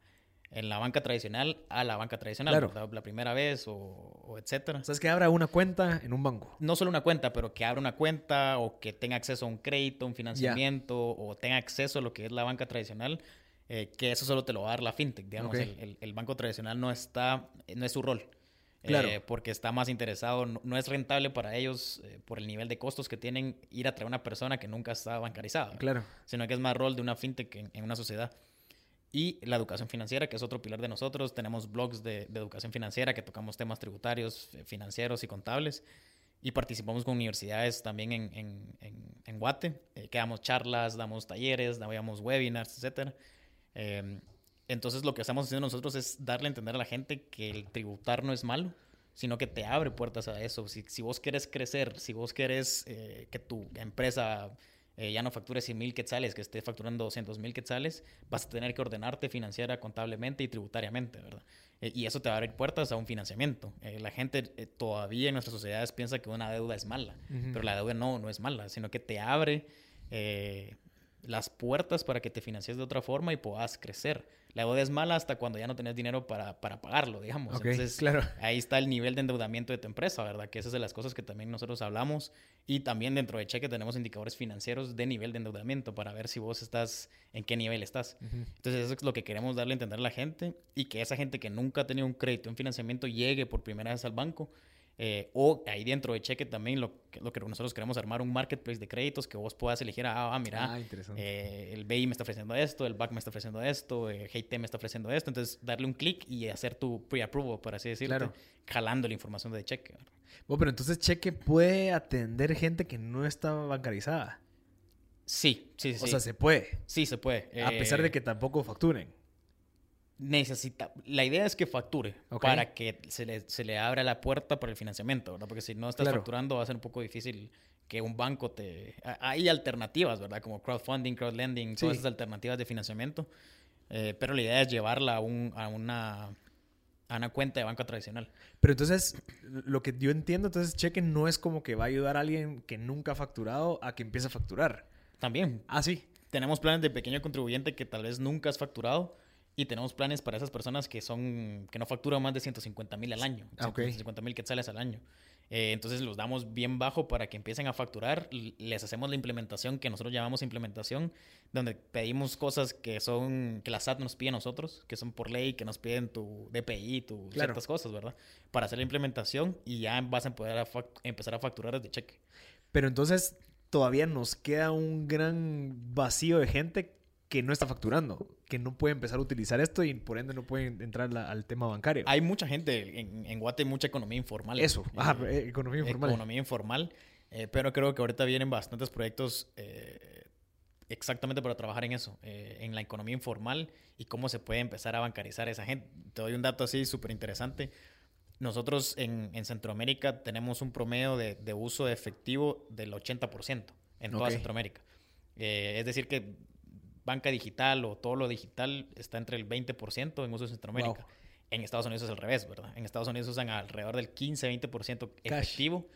en la banca tradicional a la banca tradicional, la primera vez o, etcétera. O sea, es que abra una cuenta en un banco. No solo una cuenta, pero que abra una cuenta o que tenga acceso a un crédito, un financiamiento o tenga acceso a lo que es la banca tradicional, eh, que eso solo te lo va a dar la fintech, digamos. El, banco tradicional no está, no es su rol. Claro. Eh, porque está más interesado, no, es rentable para ellos eh, por el nivel de costos que tienen ir a traer una persona que nunca está bancarizada. Claro. Sino que es más rol de una fintech en una sociedad y la educación financiera, que es otro pilar de nosotros. Tenemos blogs de, educación financiera que tocamos temas tributarios, eh, financieros y contables. Y participamos con universidades también en, en, en, Guate, eh, que damos charlas, damos talleres, damos webinars, etc. Em, entonces lo que estamos haciendo nosotros es darle a entender a la gente que el tributar no es malo, sino que te abre puertas a eso. Si, si vos quieres crecer, si vos quieres eh, que tu empresa eh, ya no factures 100 mil quetzales, que esté facturando 200 mil quetzales, vas a tener que ordenarte financiera, contablemente y tributariamente, ¿verdad? Eh, y eso te va a abrir puertas a un financiamiento. Eh, la gente todavía en nuestras sociedades piensa que una deuda es mala, pero la deuda no, no es mala, sino que te abre las puertas para que te financies de otra forma y puedas crecer. La deuda es mala hasta cuando ya no tenés dinero para, para pagarlo, digamos. Entonces, claro. ahí está el nivel de endeudamiento de tu empresa, ¿verdad? Que esas son las cosas que también nosotros hablamos. Y también dentro de Cheque tenemos indicadores financieros de nivel de endeudamiento para ver si vos estás, en qué nivel estás. Entonces, eso es lo que queremos darle a entender a la gente y que esa gente que nunca ha tenido un crédito, un financiamiento, llegue por primera vez al banco eh, o ahí dentro de Cheque también lo, lo, que nosotros queremos armar un marketplace de créditos que vos puedas elegir, ah, ah mira, ah, eh, el BI me está ofreciendo esto, el BAC me está ofreciendo esto, el GT me está ofreciendo esto, entonces darle un clic y hacer tu pre-approval, por así decirlo, jalando la información de Cheque. Bueno, pero entonces Cheque puede atender gente que no está bancarizada. Sí, sí, sí. O sea, se puede. Sí, se puede. A pesar de eh, que tampoco facturen necesita, la idea es que facture para que se le, se le abra la puerta para el financiamiento, ¿verdad? Porque si no estás facturando va a ser un poco difícil que un banco te... Hay alternativas, ¿verdad? Como crowdfunding, crowdlending, todas esas alternativas de financiamiento. Eh, pero la idea es llevarla a, un, a una a una cuenta de banca tradicional. Pero entonces, lo que yo entiendo, entonces cheque no es como que va a ayudar a alguien que nunca ha facturado a que empiece a facturar. También. Ah, sí. Tenemos planes de pequeño contribuyente que tal vez nunca has facturado y tenemos planes para esas personas que son que no facturan más de 150 mil al año. Ah, ok. 150 mil quetzales al año. Eh, entonces los damos bien bajo para que empiecen a facturar. Les hacemos la implementación que nosotros llamamos implementación, donde pedimos cosas que son que la SAT nos pide a nosotros, que son por ley, que nos piden tu DPI, tu Claro. ciertas cosas, ¿verdad? Para hacer la implementación y ya vas a poder a empezar a facturar desde cheque. Pero entonces todavía nos queda un gran vacío de gente que no está facturando, que no puede empezar a utilizar esto y por ende no puede entrar la- al tema bancario. Hay mucha gente en, en Guate, hay mucha economía informal. Eso, Eh, eh, economía informal. Economía informal. eh, pero creo que ahorita vienen bastantes proyectos exactamente para trabajar en eso, en la economía informal y cómo se puede empezar a bancarizar a esa gente. Te doy un dato así súper interesante. Nosotros en, en Centroamérica tenemos un promedio de, de uso de efectivo del 80% en toda. Centroamérica. Es decir, que banca digital o todo lo digital está entre el 20% en uso en Centroamérica. Wow. En Estados Unidos es al revés, ¿verdad? En Estados Unidos usan alrededor del 15-20% Cash. efectivo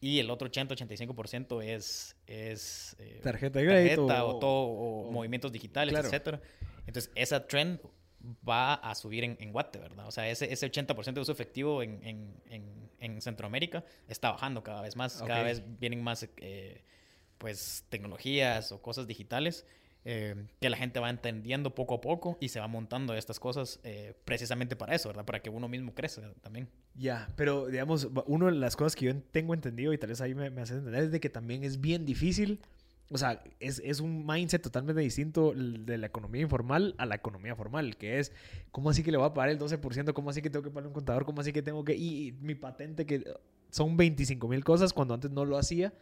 y el otro 80-85% es, es eh, Tarjeta de crédito tarjeta o- o, todo, o o- movimientos digitales, Claro. etcétera. Entonces, esa trend va a subir en, en Guate, ¿verdad? O sea, ese, ese 80% de uso efectivo en, en, en, en Centroamérica está bajando cada vez más. Cada Ok. vez vienen más, eh, pues, tecnologías o cosas digitales eh, que la gente va entendiendo poco a poco y se va montando estas cosas eh, precisamente para eso, ¿verdad? Para que uno mismo crezca también. Ya, pero digamos, una de las cosas que yo tengo entendido y tal vez ahí me, me entender es de que también es bien difícil, o sea, es, es un mindset totalmente distinto de la economía informal a la economía formal, que es, ¿cómo así que le voy a pagar el 12%? ¿Cómo así que tengo que pagar un contador? ¿Cómo así que tengo que... Y, y mi patente que son 25 mil cosas cuando antes no lo hacía,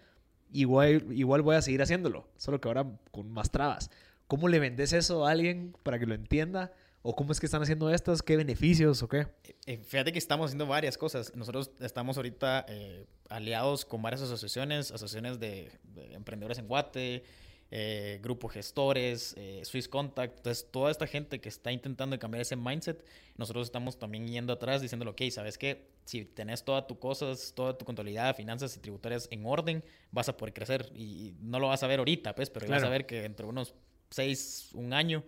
igual, igual voy a seguir haciéndolo, solo que ahora con más trabas. ¿Cómo le vendes eso a alguien para que lo entienda? ¿O cómo es que están haciendo estas? ¿Qué beneficios o qué? Eh, fíjate que estamos haciendo varias cosas. Nosotros estamos ahorita eh, aliados con varias asociaciones, asociaciones de, de emprendedores en Guate, eh, grupos gestores, eh, Swiss Contact. Entonces, toda esta gente que está intentando cambiar ese mindset, nosotros estamos también yendo atrás diciéndole, ok, ¿sabes qué? Si tenés todas tus cosas, toda tu contabilidad, finanzas y tributarias en orden, vas a poder crecer. Y no lo vas a ver ahorita, pues, pero vas a ver que dentro de unos seis, un año,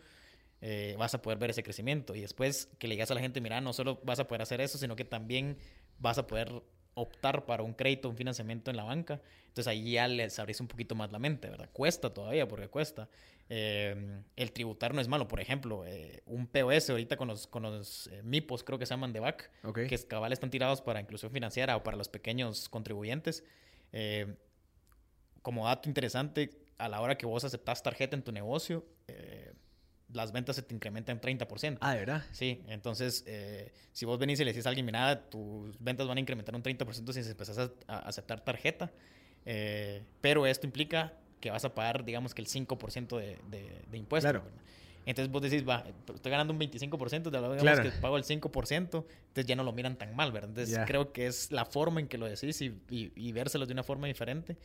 eh, vas a poder ver ese crecimiento. Y después que le digas a la gente, mira, no solo vas a poder hacer eso, sino que también vas a poder optar para un crédito, un financiamiento en la banca. Entonces ahí ya les abrís un poquito más la mente, ¿verdad? Cuesta todavía, porque cuesta. Eh, el tributar no es malo. Por ejemplo, eh, un POS ahorita con los, con los eh, MIPOS, creo que se llaman de BAC, Ok. que es cabal están tirados para inclusión financiera o para los pequeños contribuyentes. Eh, como dato interesante, a la hora que vos aceptás tarjeta en tu negocio, eh, las ventas se te incrementan 30%. Ah, ¿de verdad? Sí, entonces, eh, si vos venís y le decís a alguien, mira, tus ventas van a incrementar un 30% si empezás a, a aceptar tarjeta, eh, pero esto implica que vas a pagar, digamos que el 5% de, de, de impuestos. Claro. ¿verdad? Entonces vos decís, va, estoy ganando un 25%, de la digamos Claro. que pago el 5%, entonces ya no lo miran tan mal, ¿verdad? Entonces Ya. creo que es la forma en que lo decís y, y, y vérselos de una forma diferente,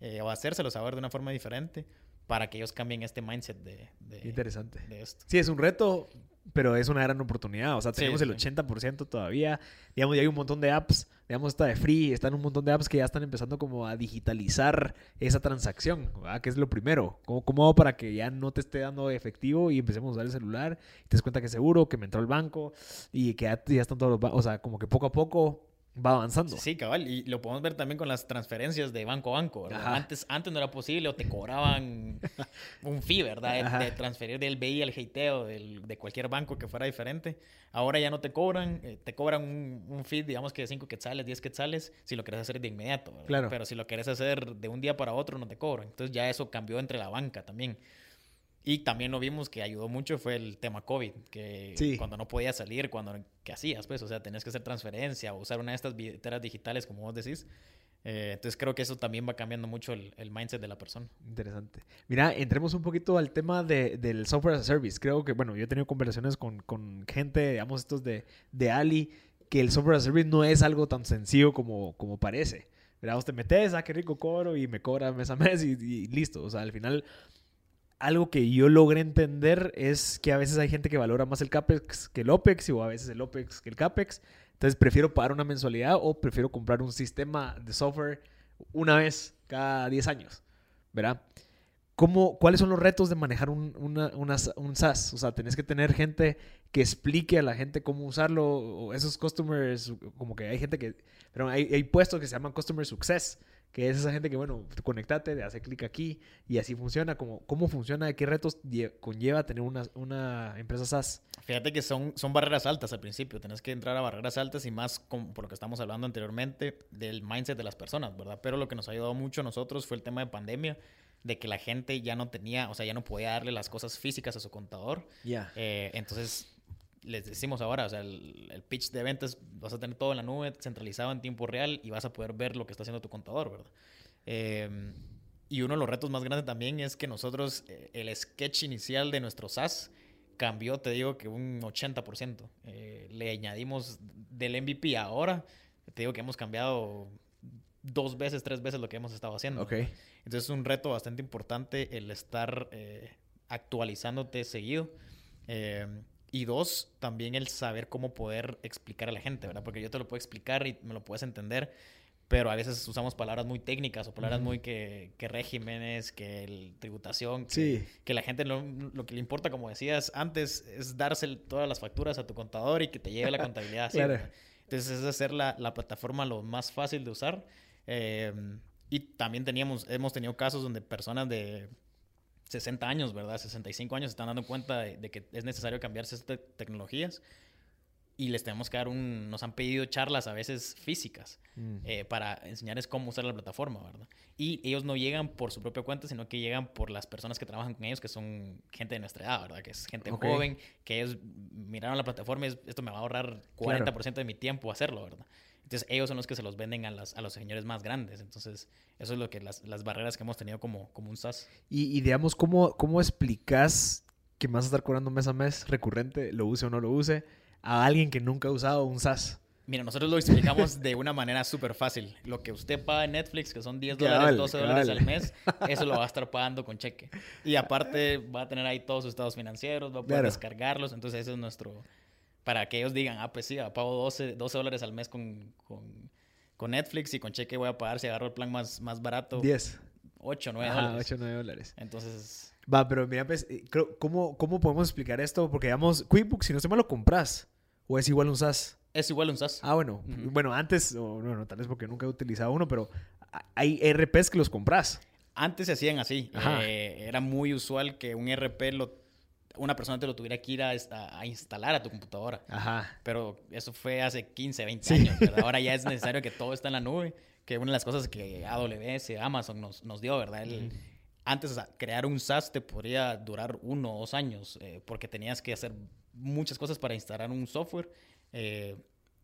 eh, o hacérselos saber de una forma diferente, para que ellos cambien este mindset de, de, interesante. de esto. Sí, es un reto, pero es una gran oportunidad. O sea, Sí, tenemos el sí. 80% todavía. Digamos, ya hay un montón de apps. Digamos, está de free. Están un montón de apps que ya están empezando como a digitalizar esa transacción. ¿verdad? Que es lo primero. ¿Cómo, ¿Cómo hago para que ya no te esté dando efectivo y empecemos a usar el celular? Y te das cuenta que es seguro, que me entró el banco y que ya, ya están todos los bancos. O sea, como que poco a poco va avanzando. Sí, cabal. Y lo podemos ver también con las transferencias de banco a banco. Antes, antes no era posible o te cobraban un fee, ¿verdad? De, transferir del BI al GIT o del- de cualquier banco que fuera diferente. Ahora ya no te cobran. eh, te cobran un, un fee, digamos que de 5 quetzales, 10 quetzales, si lo quieres hacer de inmediato. ¿verdad? Claro. Pero si lo quieres hacer de un día para otro, no te cobran. Entonces ya eso cambió entre la banca también. Y también lo vimos que ayudó mucho fue el tema COVID, que Sí. cuando no podías salir, cuando ¿qué hacías? Pues, o sea, tenías que hacer transferencia o usar una de estas billeteras digitales, como vos decís. Eh, entonces creo que eso también va cambiando mucho el, el mindset de la persona. Interesante. Mira, entremos un poquito al tema de- del software as a service. Creo que, bueno, yo he tenido conversaciones con, con gente, digamos, estos de, de Ali, que el software as a service no es algo tan sencillo como, como parece. ¿Verdad? Vos te metes, ah, qué rico cobro y me cobra mes a mes y, y listo. O sea, al final algo que yo logré entender es que a veces hay gente que valora más el CAPEX que el OPEX o a veces el OPEX que el CAPEX. Entonces prefiero pagar una mensualidad o prefiero comprar un sistema de software una vez cada 10 años, ¿verdad? ¿Cómo, ¿Cuáles son los retos de manejar un, una, un SaaS? O sea, tenés que tener gente que explique a la gente cómo usarlo, esos customers, como que hay gente que, pero hay, hay puestos que se llaman Customer Success, que es esa gente que, bueno, conectate, hace clic aquí y así funciona. Como, ¿Cómo funciona? ¿Qué retos conlleva tener una, una, empresa SaaS? Fíjate que son, son barreras altas al principio. Tenés que entrar a barreras altas y más por lo que estamos hablando anteriormente del mindset de las personas, ¿verdad? Pero lo que nos ha ayudado mucho a nosotros fue el tema de pandemia de que la gente ya no tenía, o sea, ya no podía darle las cosas físicas a su contador. Ya. Eh, entonces, les decimos ahora, o sea, el, pitch de ventas vas a tener todo en la nube, centralizado en tiempo real y vas a poder ver lo que está haciendo tu contador, ¿verdad? Em, y uno de los retos más grandes también es que nosotros, eh, el sketch inicial de nuestro SaaS cambió, te digo que un 80%. Eh, le añadimos del MVP ahora, te digo que hemos cambiado dos veces, tres veces lo que hemos estado haciendo. Okay. Entonces es un reto bastante importante el estar eh, actualizándote seguido. Y dos, también el saber cómo poder explicar a la gente, ¿verdad? Porque yo te lo puedo explicar y me lo puedes entender, pero a veces usamos palabras muy técnicas o palabras muy que, que, regímenes, que el, tributación, que, que la gente lo, lo, que le importa, como decías antes, es darse todas las facturas a tu contador y que te lleve la contabilidad. claro. Entonces es hacer la, la, plataforma lo más fácil de usar. Eh, y también teníamos, hemos tenido casos donde personas de 60 años, ¿verdad? 65 años están dando cuenta de, que es necesario cambiarse estas tecnologías y les tenemos que dar un... Nos han pedido charlas a veces físicas mm. eh, para enseñarles cómo usar la plataforma, ¿verdad? Y ellos no llegan por su propia cuenta, sino que llegan por las personas que trabajan con ellos, que son gente de nuestra edad, ¿verdad? Que es gente joven, que ellos miraron la plataforma y esto me va a ahorrar 40% de mi tiempo hacerlo, ¿verdad? Entonces ellos son los que se los venden a, las, a los señores más grandes. Entonces eso es lo que las, las barreras que hemos tenido como, como un SaaS. Y, digamos, ¿cómo, ¿cómo explicas que vas a estar cobrando mes a mes recurrente, lo use o no lo use, a alguien que nunca ha usado un SaaS? Mira, nosotros lo explicamos de una manera súper fácil. Lo que usted paga en Netflix, que son 10 dólares, 12 dólares al mes, eso lo va a estar pagando con cheque. Y aparte va a tener ahí todos sus estados financieros, va a poder descargarlos. Entonces ese es nuestro, para que ellos digan, ah, pues sí, pago 12, 12 dólares al mes con, con, Netflix y con cheque voy a pagar si agarro el plan más, más barato. 10. 8, 9 dólares. 8, 9 dólares. Entonces... Va, pero mira, pues, eh, ¿cómo, ¿cómo podemos explicar esto? Porque, digamos, QuickBooks, si no se me lo compras, o es igual un SaaS. Es igual un SaaS. Ah, bueno. Bueno, antes, o no, tal vez porque nunca he utilizado uno, pero hay RPs que los compras. Antes se hacían así. Eh, era muy usual que un RP lo una persona te lo tuviera que ir a, a, instalar a tu computadora. Ajá. Pero eso fue hace 15, 20 años. ¿verdad? Ahora ya es necesario que todo esté en la nube. Que una de las cosas que AWS, Amazon nos, nos dio, ¿verdad? El, Antes, crear un SaaS te podría durar uno o dos años, eh, porque tenías que hacer muchas cosas para instalar un software. Eh,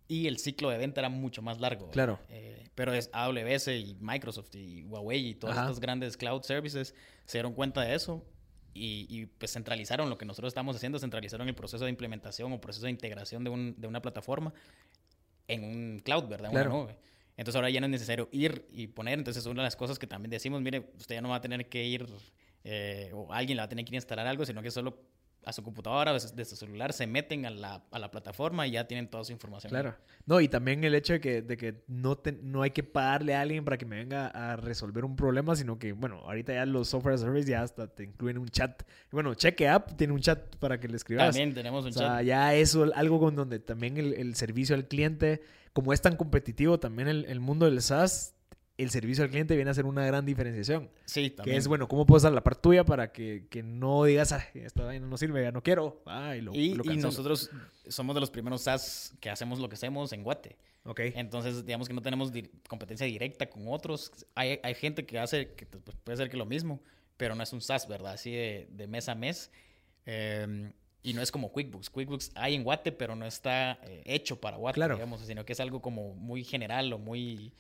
y el ciclo de venta era mucho más largo. Claro. Eh, pero es AWS y Microsoft y Huawei y todos estos grandes cloud services se dieron cuenta de eso y, pues centralizaron lo que nosotros estamos haciendo, centralizaron el proceso de implementación o proceso de integración de, un, de una plataforma en un cloud, ¿verdad? Una nube. Entonces ahora ya no es necesario ir y poner. Entonces una de las cosas que también decimos, mire, usted ya no va a tener que ir eh, o alguien le va a tener que instalar algo, sino que solo a su computadora, de su celular, se meten a la, a la, plataforma y ya tienen toda su información. Claro. No, y también el hecho de que, de que no, no hay que pagarle a alguien para que me venga a resolver un problema, sino que, bueno, ahorita ya los software service ya hasta te incluyen un chat. Bueno, Cheque App tiene un chat para que le escribas. También tenemos un o sea, ya eso, algo con donde también el, el, servicio al cliente, como es tan competitivo también el, el mundo del SaaS, el servicio al cliente viene a ser una gran diferenciación. Sí, también. Que es, bueno, ¿cómo puedes dar la parte tuya para que, que no digas, ah, esta vaina no sirve, ya no quiero? Ah, y, lo, y, nosotros somos de los primeros SaaS que hacemos lo que hacemos en Guate. Ok. Entonces, digamos que no tenemos competencia directa con otros. Hay, hay gente que hace, que pues, puede ser que lo mismo, pero no es un SaaS, ¿verdad? Así de, de mes a mes. Em, y no es como QuickBooks. QuickBooks hay en Guate, pero no está eh, hecho para Guate, claro. digamos, sino que es algo como muy general o muy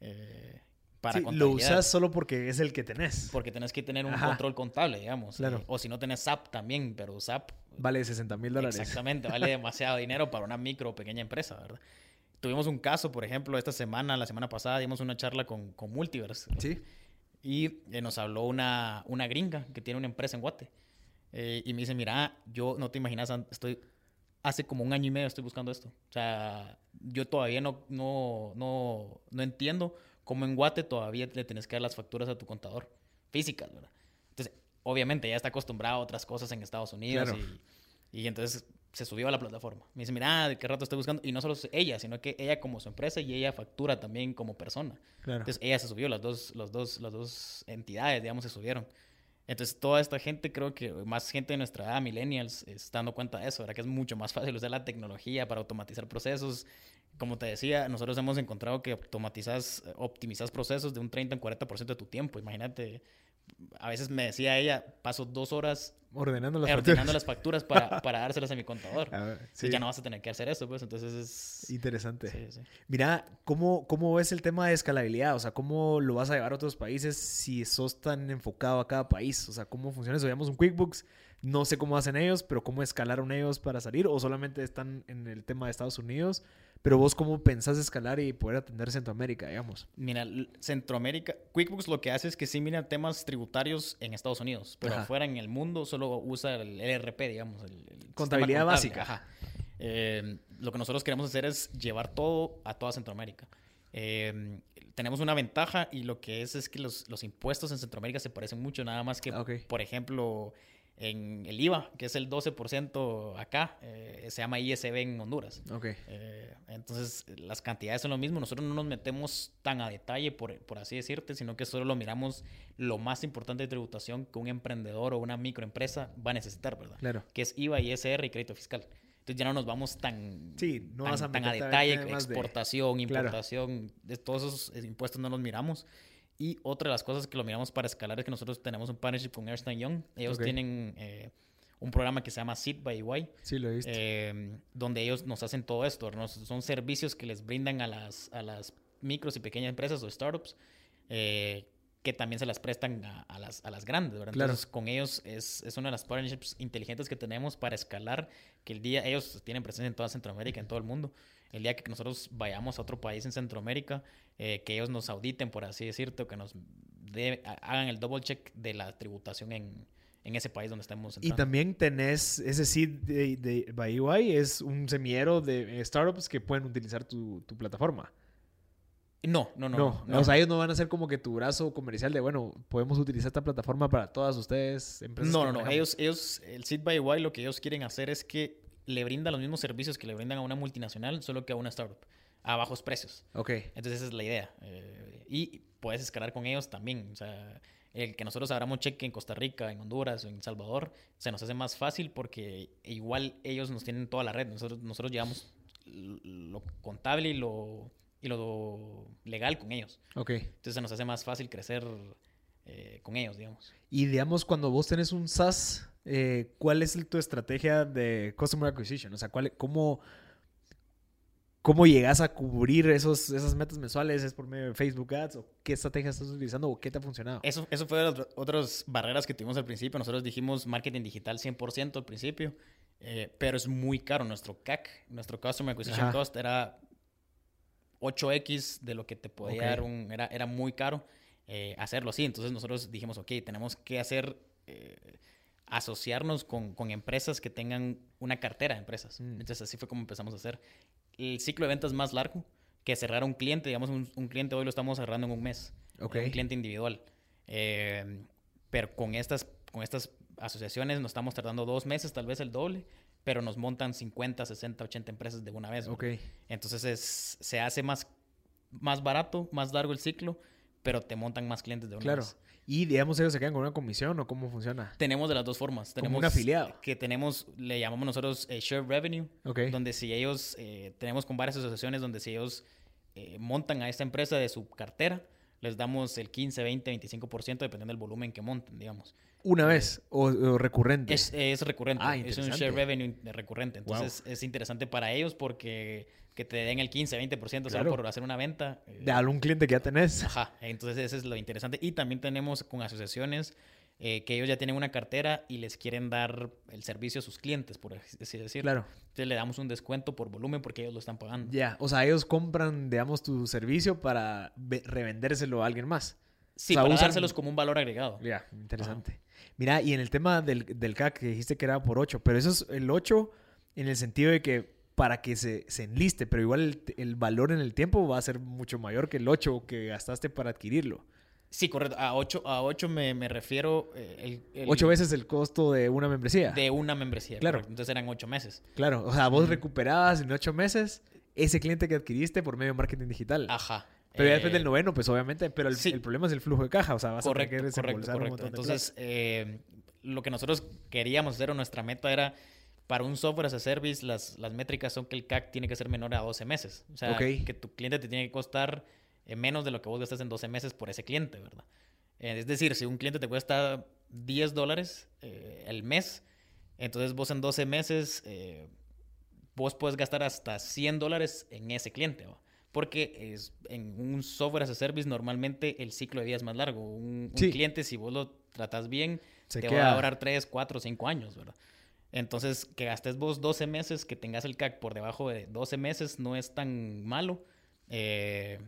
eh, para sí, Lo usas solo porque es el que tenés. Porque tenés que tener un control contable, digamos. Claro. o si no tenés SAP también, pero SAP... Vale 60 mil dólares. Exactamente, vale demasiado dinero para una micro o pequeña empresa, ¿verdad? Tuvimos un caso, por ejemplo, esta semana, la semana pasada, dimos una charla con, con Multiverse. Sí. Y eh, nos habló una, una gringa que tiene una empresa en Guate. Eh, y me dice, mira, yo no te imaginas, estoy hace como un año y medio estoy buscando esto. O sea, yo todavía no, no, no, no entiendo cómo en Guate todavía le tienes que dar las facturas a tu contador físicas, ¿verdad? Entonces, obviamente ya está acostumbrado a otras cosas en Estados Unidos y, y, entonces se subió a la plataforma. Me dice, mira, ¿de qué rato estoy buscando? Y no solo ella, sino que ella como su empresa y ella factura también como persona. Entonces, ella se subió, las dos, los dos, las dos entidades, digamos, se subieron. Entonces, toda esta gente, creo que más gente de nuestra edad, millennials, está dando cuenta de eso, ¿verdad? Que es mucho más fácil usar la tecnología para automatizar procesos. Como te decía, nosotros hemos encontrado que automatizas, optimizas procesos de un 30 en 40% de tu tiempo. Imagínate, a veces me decía ella, paso dos horas ordenando las ordenando facturas, las facturas para, para, dárselas a mi contador. ya no vas a tener que hacer eso, pues entonces es... Interesante. Mira, ¿cómo, ¿cómo ves el tema de escalabilidad? O sea, ¿cómo lo vas a llevar a otros países si sos tan enfocado a cada país? O sea, ¿cómo funciona eso? Veamos un QuickBooks, no sé cómo hacen ellos, pero ¿cómo escalaron ellos para salir? ¿O solamente están en el tema de Estados Unidos? Pero vos, ¿cómo pensás escalar y poder atender Centroamérica, digamos? Mira, Centroamérica, QuickBooks lo que hace es que sí mira temas tributarios en Estados Unidos, pero afuera en el mundo solo usa el ERP, digamos. El, Contabilidad básica. Eh, lo que nosotros queremos hacer es llevar todo a toda Centroamérica. Eh, tenemos una ventaja y lo que es es que los, los, impuestos en Centroamérica se parecen mucho, nada más que, por ejemplo, en el IVA, que es el 12% acá, eh, se llama ISB en Honduras. Okay. Eh, entonces, las cantidades son lo mismo. Nosotros no nos metemos tan a detalle, por, por, así decirte, sino que solo lo miramos lo más importante de tributación que un emprendedor o una microempresa va a necesitar, ¿verdad? Claro. Que es IVA, ISR y crédito fiscal. Entonces ya no nos vamos tan, sí, no tan, a, detalle, exportación, importación, de todos esos impuestos no los miramos. Y otra de las cosas que lo miramos para escalar es que nosotros tenemos un partnership con Ernst Young. Ellos tienen eh, un programa que se llama Seed by EY. Sí, lo he visto. Eh, donde ellos nos hacen todo esto. son servicios que les brindan a las, a las micros y pequeñas empresas o startups eh, que también se las prestan a, las, a las grandes, ¿verdad? Entonces, con ellos es, es, una de las partnerships inteligentes que tenemos para escalar, que el día ellos tienen presencia en toda Centroamérica, en todo el mundo. El día que nosotros vayamos a otro país en Centroamérica, eh, que ellos nos auditen, por así decirte, o que nos hagan el double check de la tributación en, en ese país donde estamos. Y también tenés ese seed de, de by es un semillero de startups que pueden utilizar tu, tu plataforma. No, no, no, no, O sea, ellos no van a ser como que tu brazo comercial de, bueno, podemos utilizar esta plataforma para todas ustedes, empresas. No, no, no. Ellos, ellos, el Seed by EY lo que ellos quieren hacer es que le brinda los mismos servicios que le brindan a una multinacional, solo que a una startup, a bajos precios. Ok. Entonces esa es la idea. Eh, y puedes escalar con ellos también. O sea, el que nosotros abramos cheque en Costa Rica, en Honduras o en Salvador, se nos hace más fácil porque igual ellos nos tienen toda la red. Nosotros, nosotros llevamos lo contable y lo y lo legal con ellos. Ok. Entonces se nos hace más fácil crecer eh, con ellos, digamos. Y digamos, cuando vos tenés un SaaS, eh, ¿cuál es tu estrategia de Customer Acquisition? O sea, ¿cuál, cómo, ¿cómo llegas a cubrir esos, esas metas mensuales? ¿Es por medio de Facebook Ads? ¿O qué estrategia estás utilizando? ¿O qué te ha funcionado? Eso, eso fue de las otras barreras que tuvimos al principio. Nosotros dijimos marketing digital 100% al principio. Eh, pero es muy caro. Nuestro CAC, nuestro Customer Acquisition Cost, era 8X de lo que te podía dar un... Era, era muy caro eh, hacerlo así. Entonces nosotros dijimos, ok, tenemos que hacer... Eh, asociarnos con, con, empresas que tengan una cartera de empresas. Mm. Entonces así fue como empezamos a hacer. El ciclo de ventas más largo que cerrar un cliente. Digamos, un, cliente hoy lo estamos cerrando en un mes. Un cliente individual. Eh, pero con estas, con estas asociaciones nos estamos tardando dos meses, tal vez el doble pero nos montan 50, 60, 80 empresas de una vez. Entonces es, se hace más, más barato, más largo el ciclo, pero te montan más clientes de una claro. vez. Y digamos, ellos se quedan con una comisión o cómo funciona? Tenemos de las dos formas. Tenemos un afiliado. Que tenemos, le llamamos nosotros eh, Share Revenue. Okay. Donde si ellos, eh, tenemos con varias asociaciones donde si ellos eh, montan a esta empresa de su cartera, les damos el 15, 20, 25% dependiendo del volumen que monten, digamos. ¿Una vez o, recurrente? Es, es recurrente. Ah, es un share revenue recurrente. Entonces es interesante para ellos porque que te den el 15, 20% solo por hacer una venta. De algún cliente que ya tenés. Ajá. Entonces eso es lo interesante. Y también tenemos con asociaciones eh, que ellos ya tienen una cartera y les quieren dar el servicio a sus clientes, por así decirlo. Claro. Entonces le damos un descuento por volumen porque ellos lo están pagando. Ya, o sea, ellos compran, digamos, tu servicio para revendérselo a alguien más. Sí, para dárselos como un valor agregado. Ya, interesante. Mira, y en el tema del, del CAC que dijiste que era por 8, pero eso es el 8 en el sentido de que para que se, se enliste, pero igual el, el, valor en el tiempo va a ser mucho mayor que el 8 que gastaste para adquirirlo. Sí, correcto. A 8, a 8 me, me refiero... Eh, el, el, 8 veces el costo de una membresía. De una membresía, claro. Correcto. Entonces eran 8 meses. Claro, o sea, vos recuperabas en 8 meses ese cliente que adquiriste por medio de marketing digital. Ajá. Pero ya después del eh, noveno, pues obviamente, pero el, el, problema es el flujo de caja, o sea, vas correcto, a tener que correcto, correcto. Entonces, eh, lo que nosotros queríamos hacer o nuestra meta era, para un software as a service, las, las métricas son que el CAC tiene que ser menor a 12 meses. O sea, que tu cliente te tiene que costar eh, menos de lo que vos gastas en 12 meses por ese cliente, ¿verdad? es decir, si un cliente te cuesta 10 dólares el mes, entonces vos en 12 meses, vos puedes gastar hasta 100 dólares en ese cliente, ¿va? porque es, en un software as a service normalmente el ciclo de vida es más largo. Un, cliente, si vos lo tratas bien, te va a durar 3, 4, 5 años, ¿verdad? Entonces, que gastes vos 12 meses, que tengas el CAC por debajo de 12 meses, no es tan malo eh,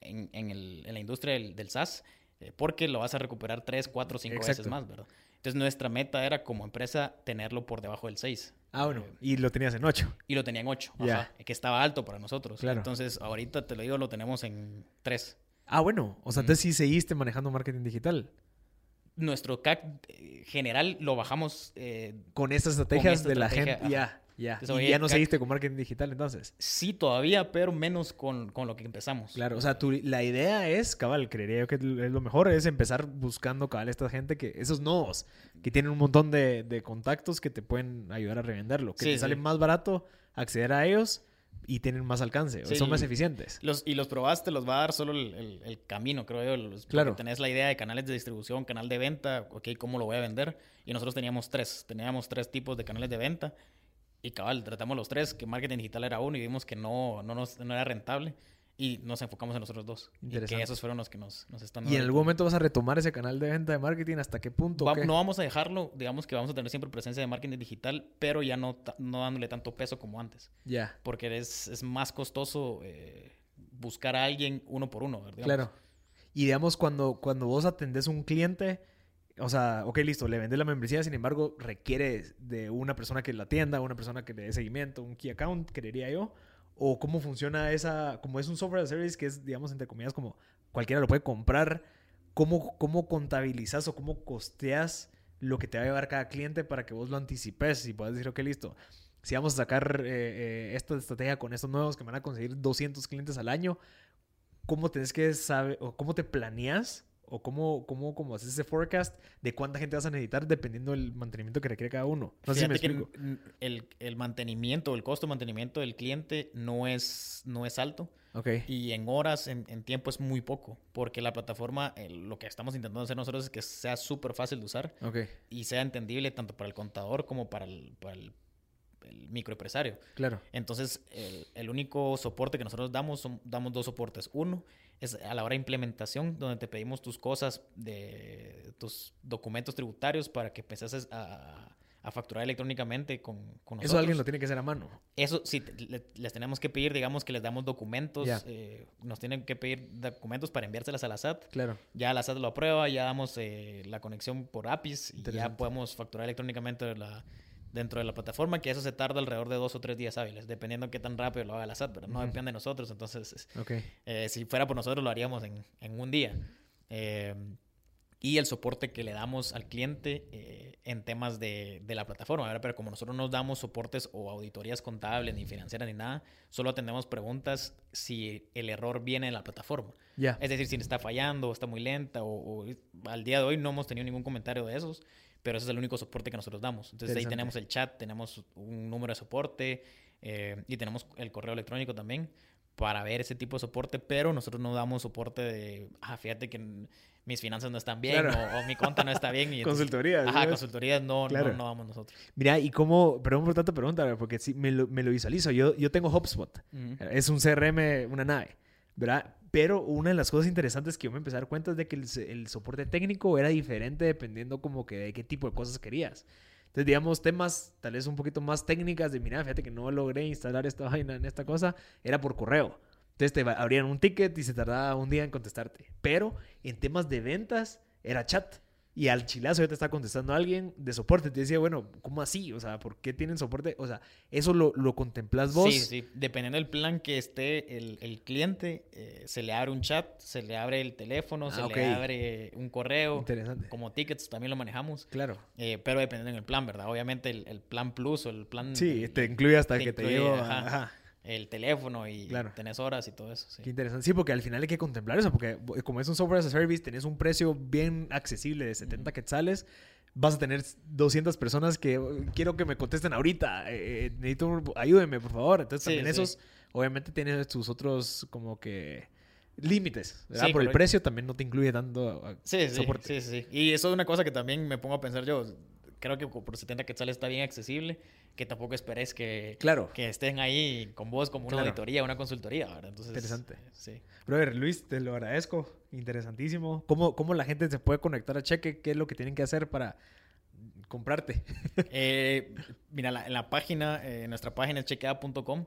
en, en, el, en, la industria del, del SaaS, eh, porque lo vas a recuperar 3, 4, 5 veces más, ¿verdad? Entonces, nuestra meta era como empresa tenerlo por debajo del 6. Ah, bueno. y lo tenías en 8. Y lo tenía en 8. Ajá. Que estaba alto para nosotros. Claro. Entonces, ahorita te lo digo, lo tenemos en 3. Ah, bueno. O sea, entonces sí seguiste manejando marketing digital nuestro CAC eh, general lo bajamos. Eh, con estas estrategias de la gente. Ya, ya. ¿Y ya no seguiste con marketing digital entonces? Sí, todavía, pero menos con, con lo que empezamos. Claro, o sea, tu, la idea es, cabal, creería yo que es lo mejor es empezar buscando, cabal, esta gente que, esos nodos, que tienen un montón de, de contactos que te pueden ayudar a revenderlo. Que te sale más barato acceder a ellos y tienen más alcance, son más eficientes. Los, y los probaste, los va a dar solo el, el, camino, creo yo. claro. Tenés la idea de canales de distribución, canal de venta, ok, ¿cómo lo voy a vender? Y nosotros teníamos tres, teníamos tres tipos de canales de venta. Y cabal, tratamos los tres, que marketing digital era uno y vimos que no, no, nos, no era rentable y nos enfocamos en nosotros dos. Y que esos fueron los que nos, nos están ¿Y en algún momento vas a retomar ese canal de venta de marketing? ¿Hasta qué punto? no vamos a dejarlo, digamos que vamos a tener siempre presencia de marketing digital, pero ya no, no dándole tanto peso como antes. Ya. Porque es, es, más costoso eh, buscar a alguien uno por uno, ¿verdad? Claro. Y digamos, cuando, cuando vos atendés a un cliente, o sea, ok, listo, le vendes la membresía, sin embargo, requiere de una persona que la atienda, una persona que le dé seguimiento, un key account, creería yo o cómo funciona esa, como es un software as service que es, digamos, entre comillas, como cualquiera lo puede comprar, ¿cómo, cómo contabilizas o cómo costeas lo que te va a llevar cada cliente para que vos lo anticipes y puedas decir, ok, listo, si vamos a sacar eh, eh, esta estrategia con estos nuevos que van a conseguir 200 clientes al año, ¿cómo tenés que saber o cómo te planeas o cómo, cómo, cómo haces ese forecast de cuánta gente vas a necesitar dependiendo del mantenimiento que requiere cada uno. No sé si me explico. el, el, mantenimiento, el costo de mantenimiento del cliente no es, no es alto. Okay. Y en horas, en, en, tiempo es muy poco, porque la plataforma, lo que estamos intentando hacer nosotros es que sea súper fácil de usar okay. y sea entendible tanto para el contador como para el, para el, el microempresario. Claro. Entonces, el, el, único soporte que nosotros damos, son, damos dos soportes. Uno es a la hora de implementación, donde te pedimos tus cosas, de tus documentos tributarios para que empezases a, a facturar electrónicamente con, con, nosotros. Eso alguien lo tiene que hacer a mano. Eso sí, les tenemos que pedir, digamos que les damos documentos, eh, nos tienen que pedir documentos para enviárselas a la SAT. Claro. Ya la SAT lo aprueba, ya damos eh, la conexión por APIs y ya podemos facturar electrónicamente la dentro de la plataforma, que eso se tarda alrededor de dos o tres días hábiles, dependiendo de qué tan rápido lo haga la SAT, pero no depende de nosotros, entonces eh, si fuera por nosotros lo haríamos en, en un día. Eh, y el soporte que le damos al cliente eh, en temas de, de la plataforma, pero como nosotros no damos soportes o auditorías contables, ni financieras, ni nada, solo atendemos preguntas si el error viene de la plataforma. Es decir, si está fallando, o está muy lenta, o, o al día de hoy no hemos tenido ningún comentario de esos pero ese es el único soporte que nosotros damos. Entonces ahí tenemos el chat, tenemos un número de soporte eh, y tenemos el correo electrónico también para ver ese tipo de soporte, pero nosotros no damos soporte de, ah, fíjate que mis finanzas no están bien o, mi cuenta no está bien. Y consultorías. Ajá, consultorías no, no, no, vamos nosotros. Mira, ¿y cómo? Perdón por tanta pregunta, porque sí, me lo, me lo visualizo. Yo, yo tengo HubSpot. Es un CRM, una nave, ¿verdad? Pero una de las cosas interesantes que yo me empecé a dar cuenta es de que el, soporte técnico era diferente dependiendo como que de qué tipo de cosas querías. Entonces, digamos, temas tal vez un poquito más técnicas de, mira, fíjate que no logré instalar esta vaina en esta cosa, era por correo. Entonces te abrían un ticket y se tardaba un día en contestarte. Pero en temas de ventas era chat. Y al chilazo ya te está contestando alguien de soporte. Te decía, bueno, ¿cómo así? O sea, ¿por qué tienen soporte? O sea, ¿eso lo, lo contemplas vos? Sí, sí. Dependiendo del plan que esté el, el cliente, eh, se le abre un chat, se le abre el teléfono, Ah, se le abre un correo. Interesante. Como tickets también lo manejamos. Claro. Eh, pero dependiendo del plan, ¿verdad? Obviamente el, el plan plus o el plan... Sí, el- te incluye hasta te que te llevo. ajá. Ajá. El teléfono y Claro. tenés horas y todo eso. Sí. Qué interesante. Sí, porque al final hay que contemplar eso, porque eh, como es un software as a service, tenés un precio bien accesible de 70 quetzales. Vas a tener 200 personas que "Oh, quiero que me contesten ahorita. eh, eh, necesito, ayúdenme, por favor. Entonces, Sí, también sí. esos, obviamente, tienen sus otros, como que, límites. ¿verdad? Sí, por el precio también no te incluye tanto uh, Sí, sí, soporte. sí, sí, sí. Y eso es una cosa que también me pongo a pensar yo. Creo que por 70 quetzales está bien accesible, que tampoco esperes que, Claro. que estén ahí con vos como una Claro. auditoría, una consultoría, ¿verdad? Entonces, Interesante. Sí. Brother, Luis, te lo agradezco. Interesantísimo. ¿Cómo, ¿Cómo la gente se puede conectar a Cheque? ¿Qué es lo que tienen que hacer para comprarte? Eh, mira, la- en la página, eh, nuestra página es chequea.com.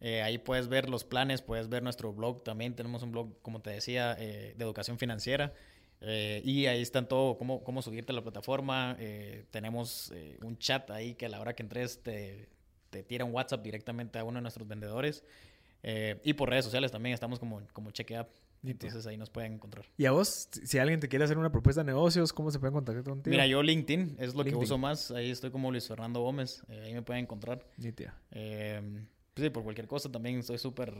Eh, ahí puedes ver los planes, puedes ver nuestro blog también. Tenemos un blog, como te decía, eh, de educación financiera. Eh, y ahí están todo, cómo, cómo subirte a la plataforma. Eh, tenemos eh, un chat ahí que a la hora que entres te, te tira un WhatsApp directamente a uno de nuestros vendedores. Eh, y por redes sociales también estamos como, como Chequea. Entonces ahí nos pueden encontrar. Y a vos, si alguien te quiere hacer una propuesta de negocios, ¿cómo se pueden contactar contigo? Mira, yo LinkedIn es lo que uso más. Ahí estoy como Luis Fernando Gómez. Eh, ahí me pueden encontrar. Eh, pues sí, por cualquier cosa también estoy súper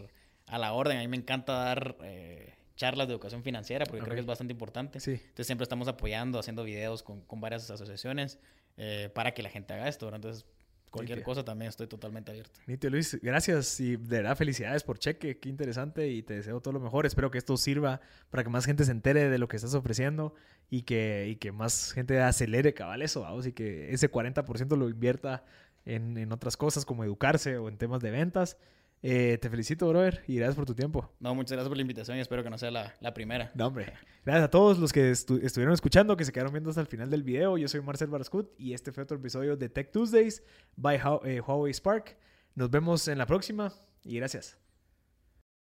a la orden. A mí me encanta dar eh, charlas de educación financiera porque Ok. creo que es bastante importante. Sí. Entonces siempre estamos apoyando, haciendo videos con, con varias asociaciones eh, para que la gente haga esto. ¿verdad? Entonces, cualquier cosa también estoy totalmente abierto. Nítido, Luis. Gracias y de verdad felicidades por Cheque. Qué interesante y te deseo todo lo mejor. Espero que esto sirva para que más gente se entere de lo que estás ofreciendo y que, y que más gente acelere cabal eso, vamos, y que ese 40% lo invierta en, en otras cosas como educarse o en temas de ventas. Eh, te felicito, brother, y gracias por tu tiempo. No, muchas gracias por la invitación y espero que no sea la, la primera. No, hombre. Gracias a todos los que estu- estuvieron escuchando, que se quedaron viendo hasta el final del video. Yo soy Marcel Barascut y este fue otro episodio de Tech Tuesdays by eh, Huawei Spark. Nos vemos en la próxima y gracias.